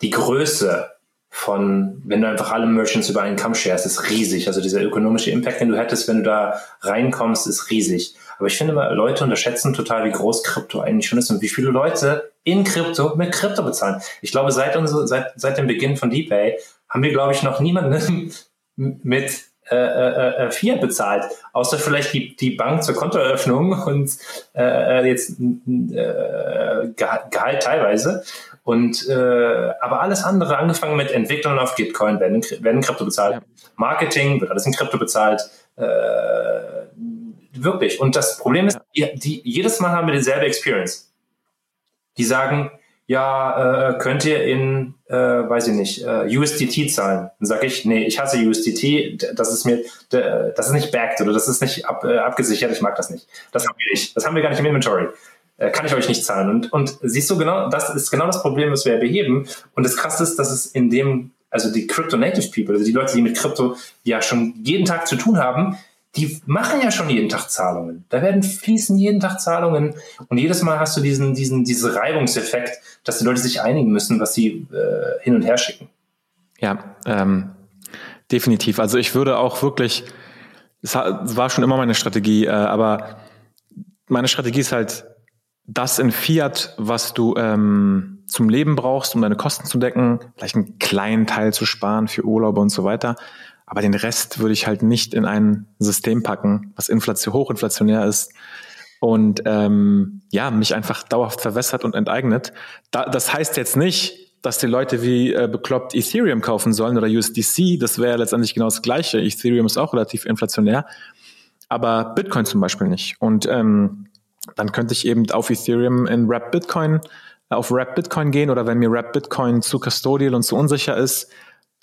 die Größe von, wenn du einfach alle Merchants über einen Kamm sharest, ist riesig. Also dieser ökonomische Impact, den du hättest, wenn du da reinkommst, ist riesig. Aber ich finde immer, Leute unterschätzen total, wie groß Krypto eigentlich schon ist und wie viele Leute in Krypto mit Krypto bezahlen. Ich glaube, seit, unsere, seit, seit dem Beginn von DeepPay haben wir, glaube ich, noch niemanden mit äh, äh, äh, Fiat bezahlt, außer vielleicht die, die Bank zur Kontoeröffnung und äh, jetzt äh, Gehalt teilweise. Und äh, aber alles andere, angefangen mit Entwicklungen auf Gitcoin, werden, werden Krypto bezahlt. Marketing wird alles in Krypto bezahlt. Äh, wirklich. Und das Problem ist, die, die, jedes Mal haben wir dieselbe Experience. Die sagen, ja, äh, könnt ihr in, äh, weiß ich nicht, äh, USDT zahlen? Dann sage ich, nee, ich hasse USDT, das ist mir, das ist nicht backed oder das ist nicht ab, äh, abgesichert, ich mag das nicht. Das haben wir nicht. Das haben wir gar nicht im Inventory. Äh, kann ich euch nicht zahlen. Und, und siehst du genau, das ist genau das Problem, was wir beheben. Und das krasse ist, dass es in dem, also die Crypto Native People, also die Leute, die mit Krypto ja schon jeden Tag zu tun haben, die machen ja schon jeden Tag Zahlungen. Da werden fließen jeden Tag Zahlungen und jedes Mal hast du diesen, diesen, diesen Reibungseffekt, dass die Leute sich einigen müssen, was sie äh, hin und her schicken. Ja, ähm, definitiv. Also ich würde auch wirklich es war schon immer meine Strategie, äh, aber meine Strategie ist halt, das in Fiat, was du ähm, zum Leben brauchst, um deine Kosten zu decken, vielleicht einen kleinen Teil zu sparen für Urlaube und so weiter. Aber den Rest würde ich halt nicht in ein System packen, was Inflation, hochinflationär ist und ähm, ja, mich einfach dauerhaft verwässert und enteignet. Da, das heißt jetzt nicht, dass die Leute wie äh, bekloppt Ethereum kaufen sollen oder USDC. Das wäre letztendlich genau das Gleiche. Ethereum ist auch relativ inflationär, aber Bitcoin zum Beispiel nicht. Und ähm, dann könnte ich eben auf Ethereum in Wrap Bitcoin, äh, auf Wrap Bitcoin gehen oder wenn mir Wrap Bitcoin zu custodial und zu unsicher ist,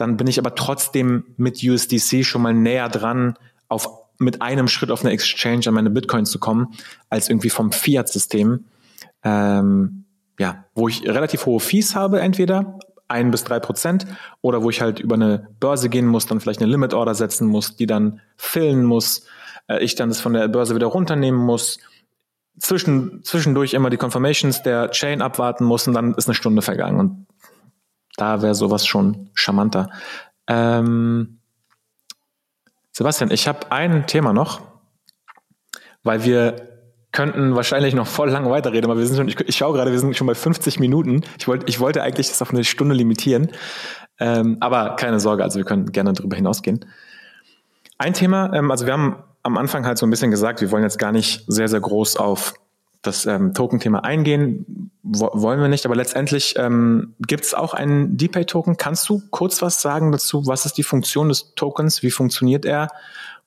dann bin ich aber trotzdem mit USDC schon mal näher dran, auf, mit einem Schritt auf eine Exchange an meine Bitcoins zu kommen, als irgendwie vom Fiat-System. Ähm, ja, wo ich relativ hohe Fees habe, entweder ein bis drei Prozent oder wo ich halt über eine Börse gehen muss, dann vielleicht eine Limit Order setzen muss, die dann fillen muss, äh, ich dann das von der Börse wieder runternehmen muss, zwischen, zwischendurch immer die Confirmations der Chain abwarten muss und dann ist eine Stunde vergangen und da wäre sowas schon charmanter. Ähm, Sebastian, ich habe ein Thema noch, weil wir könnten wahrscheinlich noch voll lang weiterreden, aber wir sind schon, ich, ich schaue gerade, wir sind schon bei 50 Minuten. Ich wollte, ich wollte eigentlich das auf eine Stunde limitieren. Ähm, aber keine Sorge, also wir können gerne darüber hinausgehen. Ein Thema, ähm, also wir haben am Anfang halt so ein bisschen gesagt, wir wollen jetzt gar nicht sehr, sehr groß auf das ähm, Token-Thema eingehen. Wo, wollen wir nicht, aber letztendlich ähm, gibt es auch einen DPay-Token. Kannst du kurz was sagen dazu? Was ist die Funktion des Tokens? Wie funktioniert er?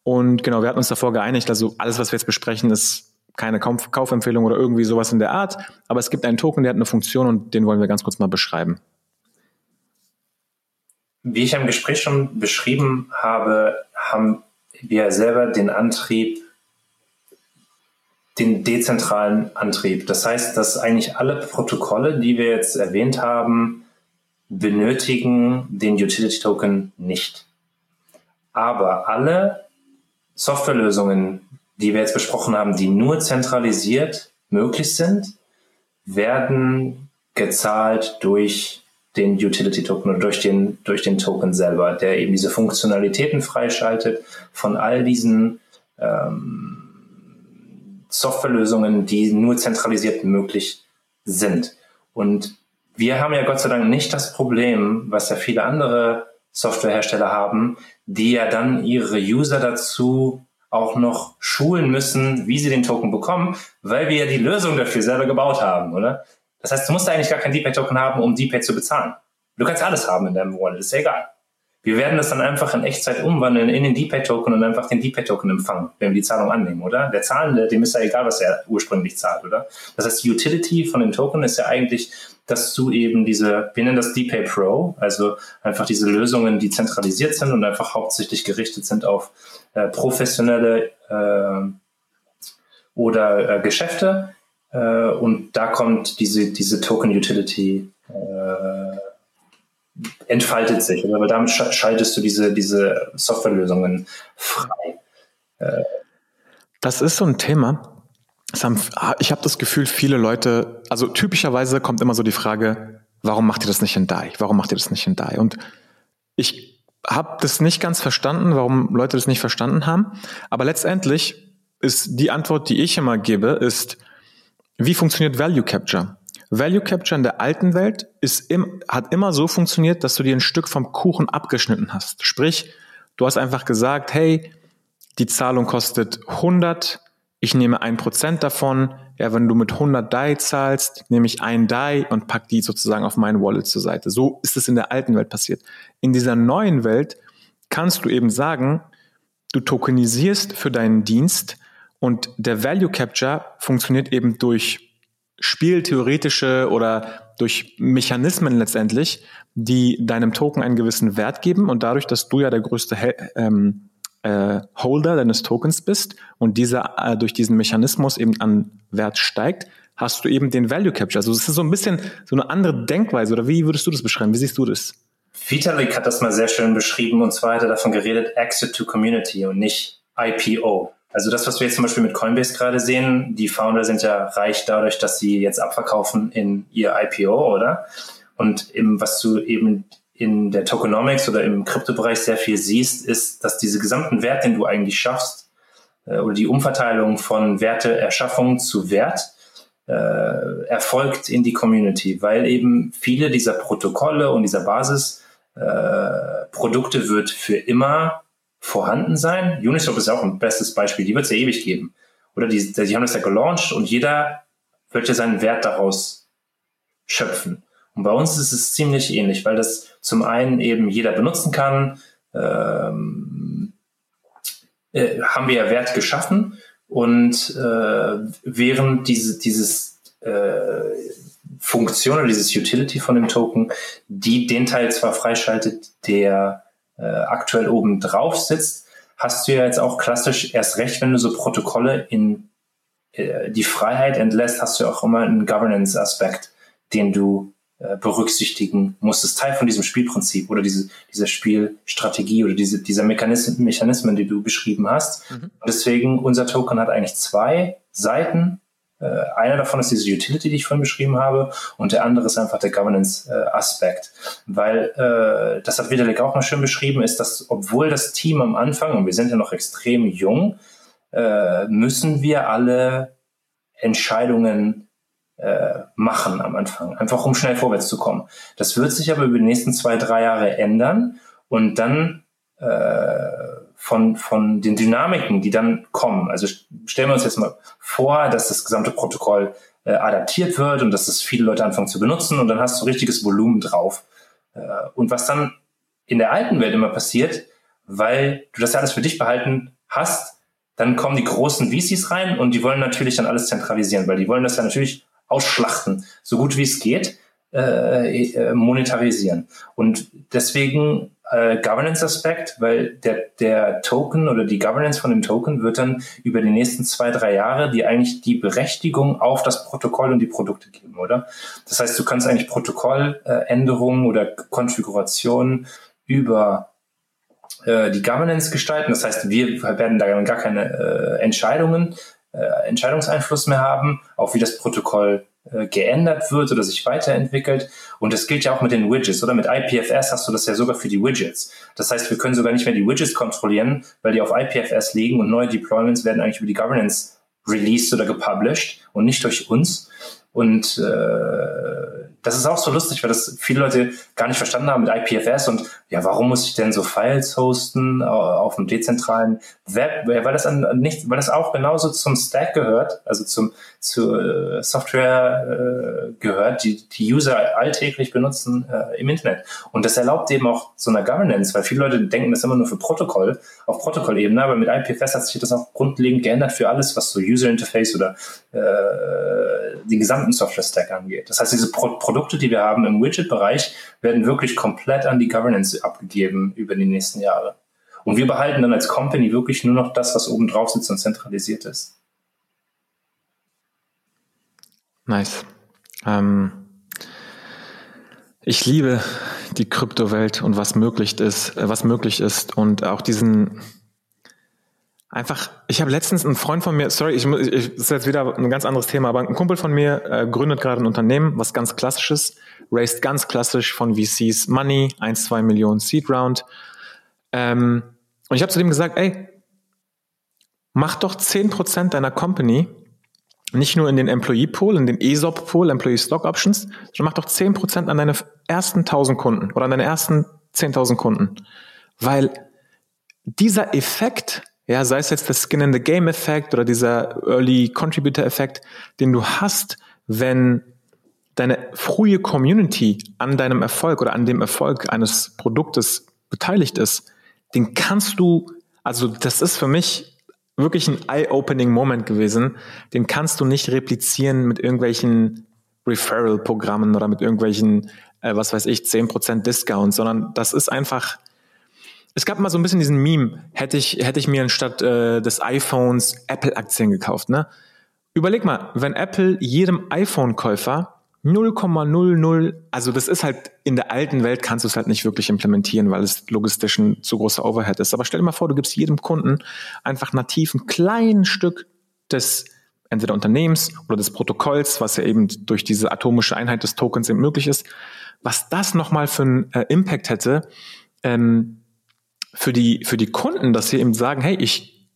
Und genau, wir hatten uns davor geeinigt, also alles, was wir jetzt besprechen, ist keine Kauf Kaufempfehlung oder irgendwie sowas in der Art, aber es gibt einen Token, der hat eine Funktion und den wollen wir ganz kurz mal beschreiben. Wie ich im Gespräch schon beschrieben habe, haben wir selber den Antrieb, den dezentralen Antrieb. Das heißt, dass eigentlich alle Protokolle, die wir jetzt erwähnt haben, benötigen den Utility Token nicht. Aber alle Softwarelösungen, die wir jetzt besprochen haben, die nur zentralisiert möglich sind, werden gezahlt durch den Utility Token oder durch den, durch den Token selber, der eben diese Funktionalitäten freischaltet von all diesen ähm, Softwarelösungen, die nur zentralisiert möglich sind. Und wir haben ja Gott sei Dank nicht das Problem, was ja viele andere Softwarehersteller haben, die ja dann ihre User dazu auch noch schulen müssen, wie sie den Token bekommen, weil wir ja die Lösung dafür selber gebaut haben, oder? Das heißt, du musst eigentlich gar kein DPay-Token haben, um DPay zu bezahlen. Du kannst alles haben in deinem Wallet, ist ja egal. Wir werden das dann einfach in Echtzeit umwandeln in den DPay-Token und einfach den DPay-Token empfangen, wenn wir die Zahlung annehmen, oder? Der Zahlende, dem ist ja egal, was er ursprünglich zahlt, oder? Das heißt, die Utility von dem Token ist ja eigentlich, dass du eben diese, wir nennen das DPay Pro, also einfach diese Lösungen, die zentralisiert sind und einfach hauptsächlich gerichtet sind auf äh, professionelle äh, oder äh, Geschäfte. Äh, und da kommt diese, diese Token Utility äh, entfaltet sich. Aber damit schaltest du diese, diese Softwarelösungen frei. Das ist so ein Thema. Ich habe das Gefühl, viele Leute, also typischerweise kommt immer so die Frage, warum macht ihr das nicht in DAI? Warum macht ihr das nicht in DAI? Und ich habe das nicht ganz verstanden, warum Leute das nicht verstanden haben. Aber letztendlich ist die Antwort, die ich immer gebe, ist, wie funktioniert Value Capture? Value Capture in der alten Welt ist im, hat immer so funktioniert, dass du dir ein Stück vom Kuchen abgeschnitten hast. Sprich, du hast einfach gesagt, hey, die Zahlung kostet 100, ich nehme ein Prozent davon. Ja, wenn du mit 100 DAI zahlst, nehme ich ein DAI und pack die sozusagen auf mein Wallet zur Seite. So ist es in der alten Welt passiert. In dieser neuen Welt kannst du eben sagen, du tokenisierst für deinen Dienst und der Value Capture funktioniert eben durch spieltheoretische oder durch Mechanismen letztendlich, die deinem Token einen gewissen Wert geben und dadurch, dass du ja der größte ähm, äh, Holder deines Tokens bist und dieser äh, durch diesen Mechanismus eben an Wert steigt, hast du eben den Value Capture. Also es ist so ein bisschen so eine andere Denkweise oder wie würdest du das beschreiben? Wie siehst du das? Vitalik hat das mal sehr schön beschrieben und zwar hat er davon geredet, Exit to Community und nicht IPO. Also das, was wir jetzt zum Beispiel mit Coinbase gerade sehen, die Founder sind ja reich dadurch, dass sie jetzt abverkaufen in ihr IPO, oder? Und eben, was du eben in der Tokenomics oder im Kryptobereich sehr viel siehst, ist, dass diese gesamten Wert, den du eigentlich schaffst, äh, oder die Umverteilung von Werteerschaffung zu Wert äh, erfolgt in die Community, weil eben viele dieser Protokolle und dieser Basisprodukte äh, wird für immer vorhanden sein. Uniswap ist ja auch ein bestes Beispiel, die wird es ja ewig geben. Oder die, die haben das ja gelauncht und jeder wird ja seinen Wert daraus schöpfen. Und bei uns ist es ziemlich ähnlich, weil das zum einen eben jeder benutzen kann, ähm, äh, haben wir ja Wert geschaffen und äh, während diese, dieses äh, Funktion oder dieses Utility von dem Token, die den Teil zwar freischaltet, der äh, aktuell oben drauf sitzt, hast du ja jetzt auch klassisch erst recht, wenn du so Protokolle in äh, die Freiheit entlässt, hast du auch immer einen Governance-Aspekt, den du äh, berücksichtigen musst. Das ist Teil von diesem Spielprinzip oder diese, dieser Spielstrategie oder diese, dieser Mechanismen, Mechanismen, die du beschrieben hast. Mhm. Deswegen, unser Token hat eigentlich zwei Seiten. Äh, einer davon ist diese Utility, die ich vorhin beschrieben habe, und der andere ist einfach der Governance-Aspekt. Weil, äh, das hat Vitalik auch mal schön beschrieben, ist, dass obwohl das Team am Anfang, und wir sind ja noch extrem jung, äh, müssen wir alle Entscheidungen äh, machen am Anfang, einfach um schnell vorwärts zu kommen. Das wird sich aber über die nächsten zwei, drei Jahre ändern und dann äh, von, von den Dynamiken, die dann kommen. Also stellen wir uns jetzt mal vor, dass das gesamte Protokoll äh, adaptiert wird und dass das viele Leute anfangen zu benutzen und dann hast du richtiges Volumen drauf. Äh, und was dann in der alten Welt immer passiert, weil du das ja alles für dich behalten hast, dann kommen die großen VCs rein und die wollen natürlich dann alles zentralisieren, weil die wollen das ja natürlich ausschlachten, so gut wie es geht, äh, äh, monetarisieren. Und deswegen äh, Governance-Aspekt, weil der, der Token oder die Governance von dem Token wird dann über die nächsten zwei, drei Jahre die eigentlich die Berechtigung auf das Protokoll und die Produkte geben, oder? Das heißt, du kannst eigentlich Protokolländerungen oder Konfigurationen über äh, die Governance gestalten. Das heißt, wir werden da gar keine äh, Entscheidungen äh, Entscheidungseinfluss mehr haben, auch wie das Protokoll äh, geändert wird oder sich weiterentwickelt. Und das gilt ja auch mit den Widgets, oder? Mit IPFS hast du das ja sogar für die Widgets. Das heißt, wir können sogar nicht mehr die Widgets kontrollieren, weil die auf IPFS liegen und neue Deployments werden eigentlich über die Governance released oder gepublished und nicht durch uns. Und äh, das ist auch so lustig, weil das viele Leute gar nicht verstanden haben mit IPFS und ja, warum muss ich denn so Files hosten auf dem dezentralen Web? Weil das an, nicht, weil das auch genauso zum Stack gehört, also zum zur äh, Software äh, gehört, die die User alltäglich benutzen äh, im Internet. Und das erlaubt eben auch so eine Governance, weil viele Leute denken das immer nur für Protokoll, auf Protokollebene, aber mit IPFS hat sich das auch grundlegend geändert für alles, was so User Interface oder äh, den gesamten Software Stack angeht. Das heißt, diese Pro Produkte, die wir haben im Widget-Bereich, werden wirklich komplett an die Governance abgegeben über die nächsten Jahre. Und wir behalten dann als Company wirklich nur noch das, was oben drauf sitzt und zentralisiert ist. Nice. Ähm, ich liebe die Kryptowelt und was möglich ist, äh, was möglich ist und auch diesen einfach. Ich habe letztens einen Freund von mir, sorry, ich, ich ist jetzt wieder ein ganz anderes Thema, aber ein Kumpel von mir äh, gründet gerade ein Unternehmen, was ganz klassisches raised ganz klassisch von VCs Money, 1, 2 Millionen Seed Round. Ähm, und ich habe zu dem gesagt, ey, mach doch 10% deiner Company nicht nur in den Employee Pool, in den ESOP Pool, Employee Stock Options, sondern mach doch 10% an deine ersten 1000 Kunden oder an deine ersten 10.000 Kunden. Weil dieser Effekt, ja, sei es jetzt der Skin in the Game Effekt oder dieser Early Contributor Effekt, den du hast, wenn deine frühe Community an deinem Erfolg oder an dem Erfolg eines Produktes beteiligt ist, den kannst du, also das ist für mich wirklich ein eye-opening Moment gewesen, den kannst du nicht replizieren mit irgendwelchen Referral-Programmen oder mit irgendwelchen, äh, was weiß ich, 10% Discounts, sondern das ist einfach, es gab mal so ein bisschen diesen Meme, hätte ich, hätte ich mir anstatt äh, des iPhones Apple-Aktien gekauft, ne? Überleg mal, wenn Apple jedem iPhone-Käufer 0,00, also das ist halt, in der alten Welt kannst du es halt nicht wirklich implementieren, weil es logistisch ein zu großer Overhead ist. Aber stell dir mal vor, du gibst jedem Kunden einfach nativ ein kleines Stück des entweder Unternehmens oder des Protokolls, was ja eben durch diese atomische Einheit des Tokens eben möglich ist. Was das nochmal für einen äh, Impact hätte, ähm, für die, für die Kunden, dass sie eben sagen, hey, ich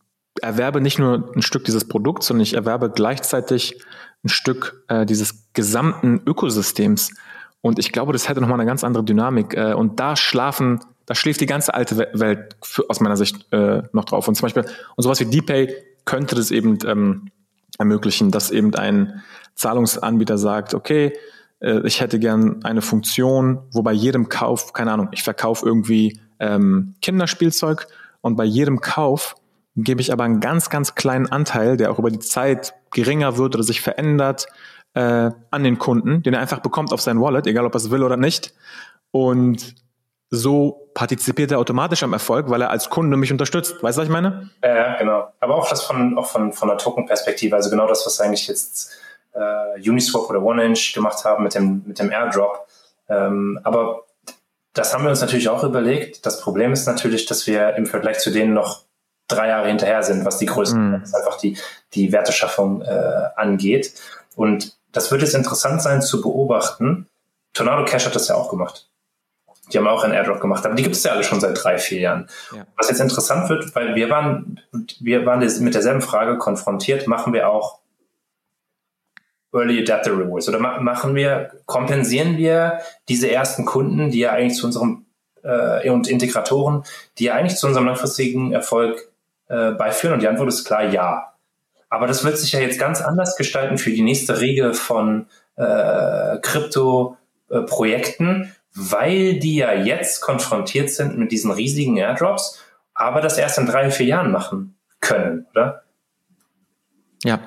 erwerbe nicht nur ein Stück dieses Produkts, sondern ich erwerbe gleichzeitig ein Stück äh, dieses gesamten Ökosystems. Und ich glaube, das hätte nochmal eine ganz andere Dynamik. Äh, und da schlafen, da schläft die ganze alte Welt für, aus meiner Sicht äh, noch drauf. Und zum Beispiel, und sowas wie DPay könnte das eben ähm, ermöglichen, dass eben ein Zahlungsanbieter sagt, okay, äh, ich hätte gern eine Funktion, wo bei jedem Kauf, keine Ahnung, ich verkaufe irgendwie ähm, Kinderspielzeug und bei jedem Kauf gebe ich aber einen ganz, ganz kleinen Anteil, der auch über die Zeit geringer wird oder sich verändert, äh, an den Kunden, den er einfach bekommt auf sein Wallet, egal ob er es will oder nicht. Und so partizipiert er automatisch am Erfolg, weil er als Kunde mich unterstützt. Weißt du, was ich meine? Ja, genau. Aber auch das von, auch von, von der Token-Perspektive, also genau das, was eigentlich jetzt äh, Uniswap oder OneInch gemacht haben mit dem, mit dem Airdrop. Ähm, aber das haben wir uns natürlich auch überlegt. Das Problem ist natürlich, dass wir im Vergleich zu denen noch drei Jahre hinterher sind, was die Größe, mm. einfach die, die Werteschaffung äh, angeht. Und das wird jetzt interessant sein zu beobachten. Tornado Cash hat das ja auch gemacht. Die haben auch einen Airdrop gemacht, aber die gibt es ja alle schon seit drei, vier Jahren. Ja. Was jetzt interessant wird, weil wir waren, wir waren mit derselben Frage konfrontiert, machen wir auch Early Adapter Rewards oder machen wir, kompensieren wir diese ersten Kunden, die ja eigentlich zu unserem äh, und Integratoren, die ja eigentlich zu unserem langfristigen Erfolg äh, beiführen? Und die Antwort ist klar, ja. Aber das wird sich ja jetzt ganz anders gestalten für die nächste Riege von äh, Krypto-Projekten, weil die ja jetzt konfrontiert sind mit diesen riesigen Airdrops, aber das erst in drei, vier Jahren machen können, oder? Ja.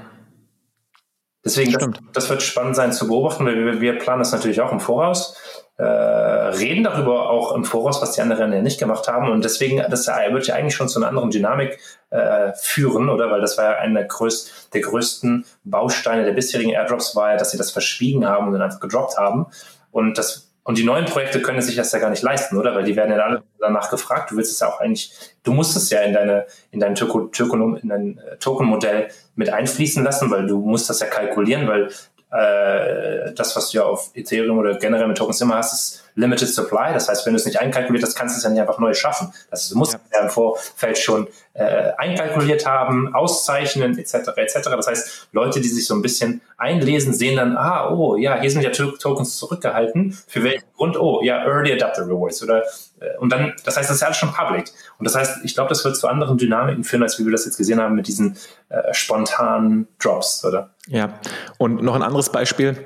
Deswegen, das, das, wird spannend sein zu beobachten, weil wir, wir planen das natürlich auch im Voraus äh, reden darüber auch im Voraus, was die anderen ja nicht gemacht haben. Und deswegen, das wird ja eigentlich schon zu einer anderen Dynamik äh, führen, oder? Weil das war ja einer größ der größten Bausteine der bisherigen Airdrops, war ja, dass sie das verschwiegen haben und dann einfach gedroppt haben. Und das und die neuen Projekte können sich das ja gar nicht leisten, oder? Weil die werden ja alle danach gefragt. Du willst es ja auch eigentlich, du musst es ja in deine, in dein Token, in dein äh, Token-Modell mit einfließen lassen, weil du musst das ja kalkulieren, weil äh, das, was du ja auf Ethereum oder generell mit Tokens immer hast, ist Limited Supply. Das heißt, wenn du es nicht einkalkuliert hast, kannst du es ja nicht einfach neu schaffen. Das heißt, du musst ja. ja im Vorfeld schon äh, einkalkuliert haben, auszeichnen, etc. etc. Das heißt, Leute, die sich so ein bisschen einlesen, sehen dann, ah, oh, ja, hier sind ja Tokens zurückgehalten. Für welchen Grund? Oh, ja, Early Adapter Rewards oder und dann, das heißt, das ist ja alles schon public. Und das heißt, ich glaube, das wird zu anderen Dynamiken führen, als wie wir das jetzt gesehen haben mit diesen äh, spontanen Drops, oder? Ja. Und noch ein anderes Beispiel.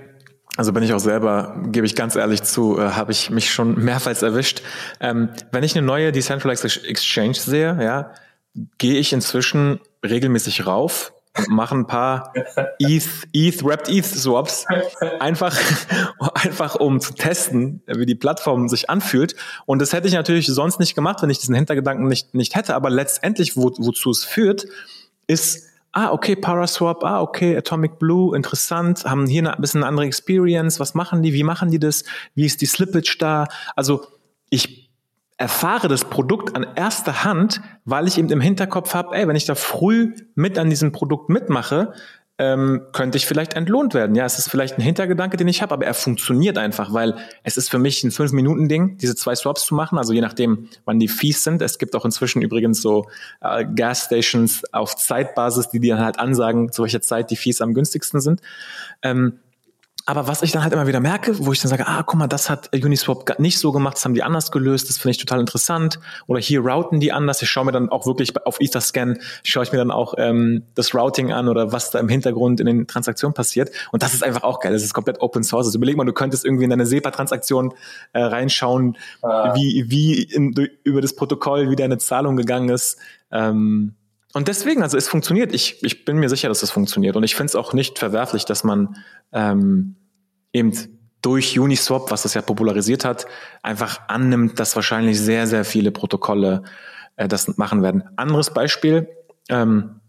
Also bin ich auch selber, gebe ich ganz ehrlich zu, äh, habe ich mich schon mehrfach erwischt. Ähm, wenn ich eine neue Decentralized Exchange sehe, ja, gehe ich inzwischen regelmäßig rauf und mache ein paar ETH, ETH, Wrapped ETH Swaps, einfach, einfach um zu testen, wie die Plattform sich anfühlt. Und das hätte ich natürlich sonst nicht gemacht, wenn ich diesen Hintergedanken nicht, nicht hätte. Aber letztendlich, wo, wozu es führt, ist, ah, okay, Paraswap, ah, okay, Atomic Blue, interessant, haben hier ein bisschen eine andere Experience, was machen die, wie machen die das, wie ist die Slippage da? Also ich erfahre das Produkt an erster Hand, weil ich eben im Hinterkopf habe, ey, wenn ich da früh mit an diesem Produkt mitmache, ähm, könnte ich vielleicht entlohnt werden. Ja, es ist vielleicht ein Hintergedanke, den ich habe, aber er funktioniert einfach, weil es ist für mich ein fünf Minuten Ding, diese zwei Swaps zu machen. Also je nachdem, wann die Fees sind. Es gibt auch inzwischen übrigens so äh, Gasstations auf Zeitbasis, die dir halt ansagen, zu welcher Zeit die Fees am günstigsten sind. Ähm, aber was ich dann halt immer wieder merke, wo ich dann sage, ah, guck mal, das hat Uniswap nicht so gemacht, das haben die anders gelöst, das finde ich total interessant. Oder hier routen die anders. Ich schaue mir dann auch wirklich auf Etherscan, schaue ich mir dann auch ähm, das Routing an oder was da im Hintergrund in den Transaktionen passiert. Und das ist einfach auch geil. Das ist komplett Open Source. Also überleg mal, du könntest irgendwie in deine SEPA-Transaktion äh, reinschauen, ah. wie, wie in, über das Protokoll, wie deine Zahlung gegangen ist. Ähm, und deswegen, also es funktioniert. Ich, ich bin mir sicher, dass es funktioniert. Und ich finde es auch nicht verwerflich, dass man ähm, eben durch Uniswap, was das ja popularisiert hat, einfach annimmt, dass wahrscheinlich sehr, sehr viele Protokolle äh, das machen werden. Anderes Beispiel, ähm,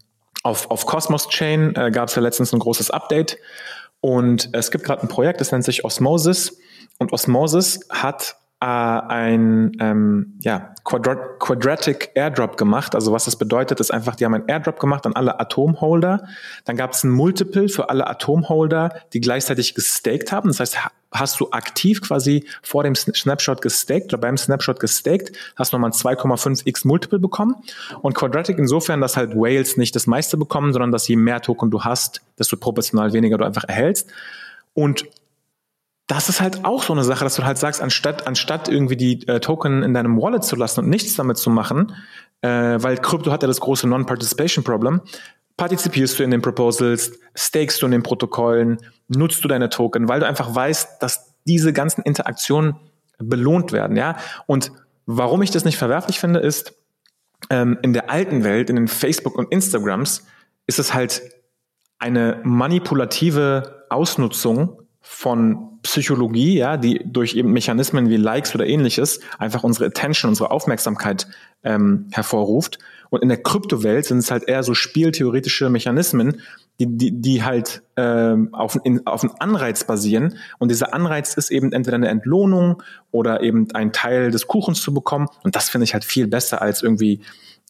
auf, auf Cosmos Chain äh, gab es ja letztens ein großes Update und es gibt gerade ein Projekt, das nennt sich Osmosis und Osmosis hat äh, ein ähm, ja, Quadrat Quadratic Airdrop gemacht. Also was das bedeutet, ist einfach, die haben einen Airdrop gemacht an alle Atomholder. Dann gab es ein Multiple für alle Atomholder, die gleichzeitig gestaked haben. Das heißt, hast du aktiv quasi vor dem Snapshot gestaked oder beim Snapshot gestaked, hast nochmal ein 2,5x Multiple bekommen. Und Quadratic insofern, dass halt Whales nicht das meiste bekommen, sondern dass je mehr Token du hast, desto proportional weniger du einfach erhältst. Und das ist halt auch so eine Sache, dass du halt sagst, anstatt, anstatt irgendwie die äh, Token in deinem Wallet zu lassen und nichts damit zu machen, äh, weil Krypto hat ja das große Non-Participation-Problem, partizipierst du in den Proposals, stakest du in den Protokollen, nutzt du deine Token, weil du einfach weißt, dass diese ganzen Interaktionen belohnt werden, ja. Und warum ich das nicht verwerflich finde, ist, ähm, in der alten Welt, in den Facebook und Instagrams, ist es halt eine manipulative Ausnutzung von Psychologie, ja, die durch eben Mechanismen wie Likes oder ähnliches einfach unsere Attention, unsere Aufmerksamkeit ähm, hervorruft. Und in der Kryptowelt sind es halt eher so spieltheoretische Mechanismen, die, die, die halt ähm, auf, in, auf einen Anreiz basieren. Und dieser Anreiz ist eben entweder eine Entlohnung oder eben ein Teil des Kuchens zu bekommen. Und das finde ich halt viel besser als irgendwie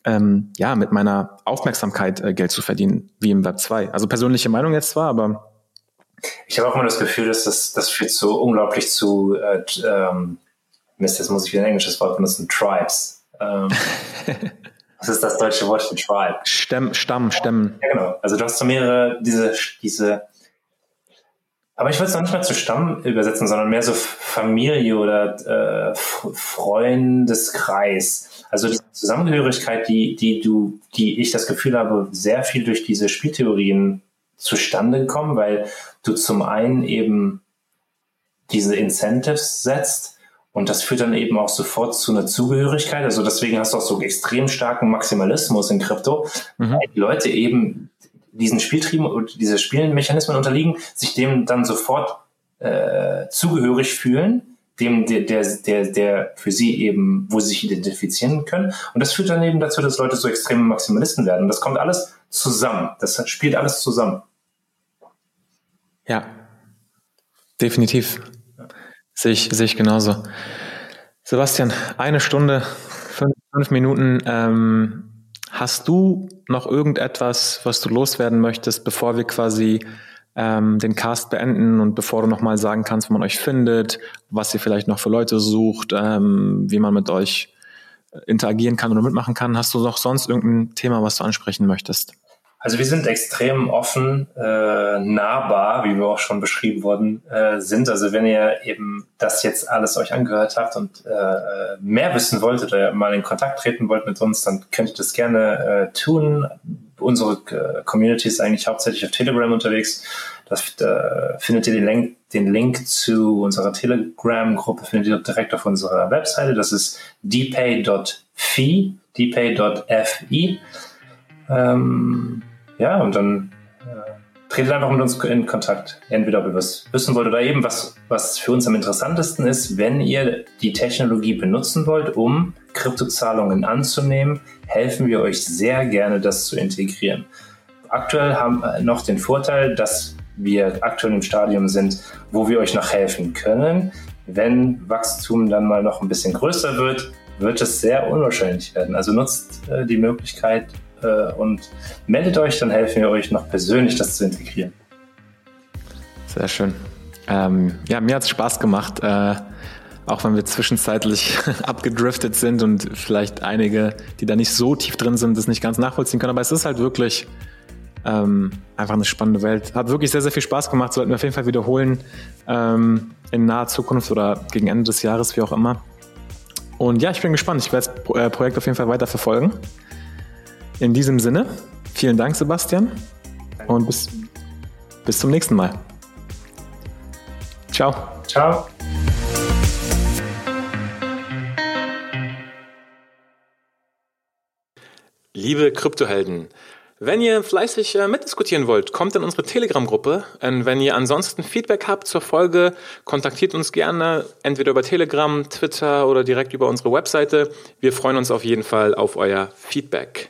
ähm, ja mit meiner Aufmerksamkeit äh, Geld zu verdienen, wie im Web 2. Also persönliche Meinung jetzt zwar, aber ich habe auch immer das Gefühl, dass das, das führt so unglaublich zu, äh, ähm, Mist, jetzt muss ich wieder ein englisches Wort benutzen, Tribes. Ähm, was ist das deutsche Wort für Tribe? Stamm, Stamm, Stämmen. Ja, genau. Also du hast so mehrere, diese, diese, aber ich würde es noch nicht mal zu Stamm übersetzen, sondern mehr so Familie oder äh, Freundeskreis. Also die Zusammengehörigkeit, die, die du, die ich das Gefühl habe, sehr viel durch diese Spieltheorien zustande gekommen, weil du zum einen eben diese Incentives setzt und das führt dann eben auch sofort zu einer Zugehörigkeit. Also deswegen hast du auch so extrem starken Maximalismus in Krypto, mhm. weil die Leute eben diesen Spieltrieben und diese Spielmechanismen unterliegen, sich dem dann sofort äh, zugehörig fühlen, dem der, der, der, der für sie eben, wo sie sich identifizieren können. Und das führt dann eben dazu, dass Leute so extreme Maximalisten werden. Und das kommt alles zusammen. Das spielt alles zusammen. Ja, definitiv. Sehe ich, sehe ich genauso. Sebastian, eine Stunde, fünf, fünf Minuten. Ähm, hast du noch irgendetwas, was du loswerden möchtest, bevor wir quasi ähm, den Cast beenden und bevor du nochmal sagen kannst, wo man euch findet, was ihr vielleicht noch für Leute sucht, ähm, wie man mit euch interagieren kann oder mitmachen kann? Hast du noch sonst irgendein Thema, was du ansprechen möchtest? Also wir sind extrem offen, äh, nahbar, wie wir auch schon beschrieben worden äh, sind. Also wenn ihr eben das jetzt alles euch angehört habt und äh, mehr wissen wollt oder mal in Kontakt treten wollt mit uns, dann könnt ihr das gerne äh, tun. Unsere äh, Community ist eigentlich hauptsächlich auf Telegram unterwegs. Das äh, findet ihr den Link, den Link zu unserer Telegram-Gruppe findet ihr direkt auf unserer Webseite. Das ist dpay.fi, dpay.fi. Ähm, ja, und dann äh, tretet einfach mit uns in Kontakt. Entweder ob ihr was wissen wollt oder eben was, was für uns am interessantesten ist, wenn ihr die Technologie benutzen wollt, um Kryptozahlungen anzunehmen, helfen wir euch sehr gerne, das zu integrieren. Aktuell haben wir noch den Vorteil, dass wir aktuell im Stadium sind, wo wir euch noch helfen können. Wenn Wachstum dann mal noch ein bisschen größer wird, wird es sehr unwahrscheinlich werden. Also nutzt äh, die Möglichkeit, äh, und meldet euch, dann helfen wir euch noch persönlich das zu integrieren. Sehr schön. Ähm, ja, mir hat es Spaß gemacht, äh, auch wenn wir zwischenzeitlich abgedriftet sind und vielleicht einige, die da nicht so tief drin sind, das nicht ganz nachvollziehen können. Aber es ist halt wirklich ähm, einfach eine spannende Welt. Hat wirklich sehr, sehr viel Spaß gemacht. Sollten wir auf jeden Fall wiederholen ähm, in naher Zukunft oder gegen Ende des Jahres, wie auch immer. Und ja, ich bin gespannt. Ich werde das äh, Projekt auf jeden Fall weiter verfolgen. In diesem Sinne, vielen Dank, Sebastian. Und bis, bis zum nächsten Mal. Ciao. Ciao. Liebe Kryptohelden, wenn ihr fleißig äh, mitdiskutieren wollt, kommt in unsere Telegram-Gruppe. Und wenn ihr ansonsten Feedback habt zur Folge, kontaktiert uns gerne entweder über Telegram, Twitter oder direkt über unsere Webseite. Wir freuen uns auf jeden Fall auf euer Feedback.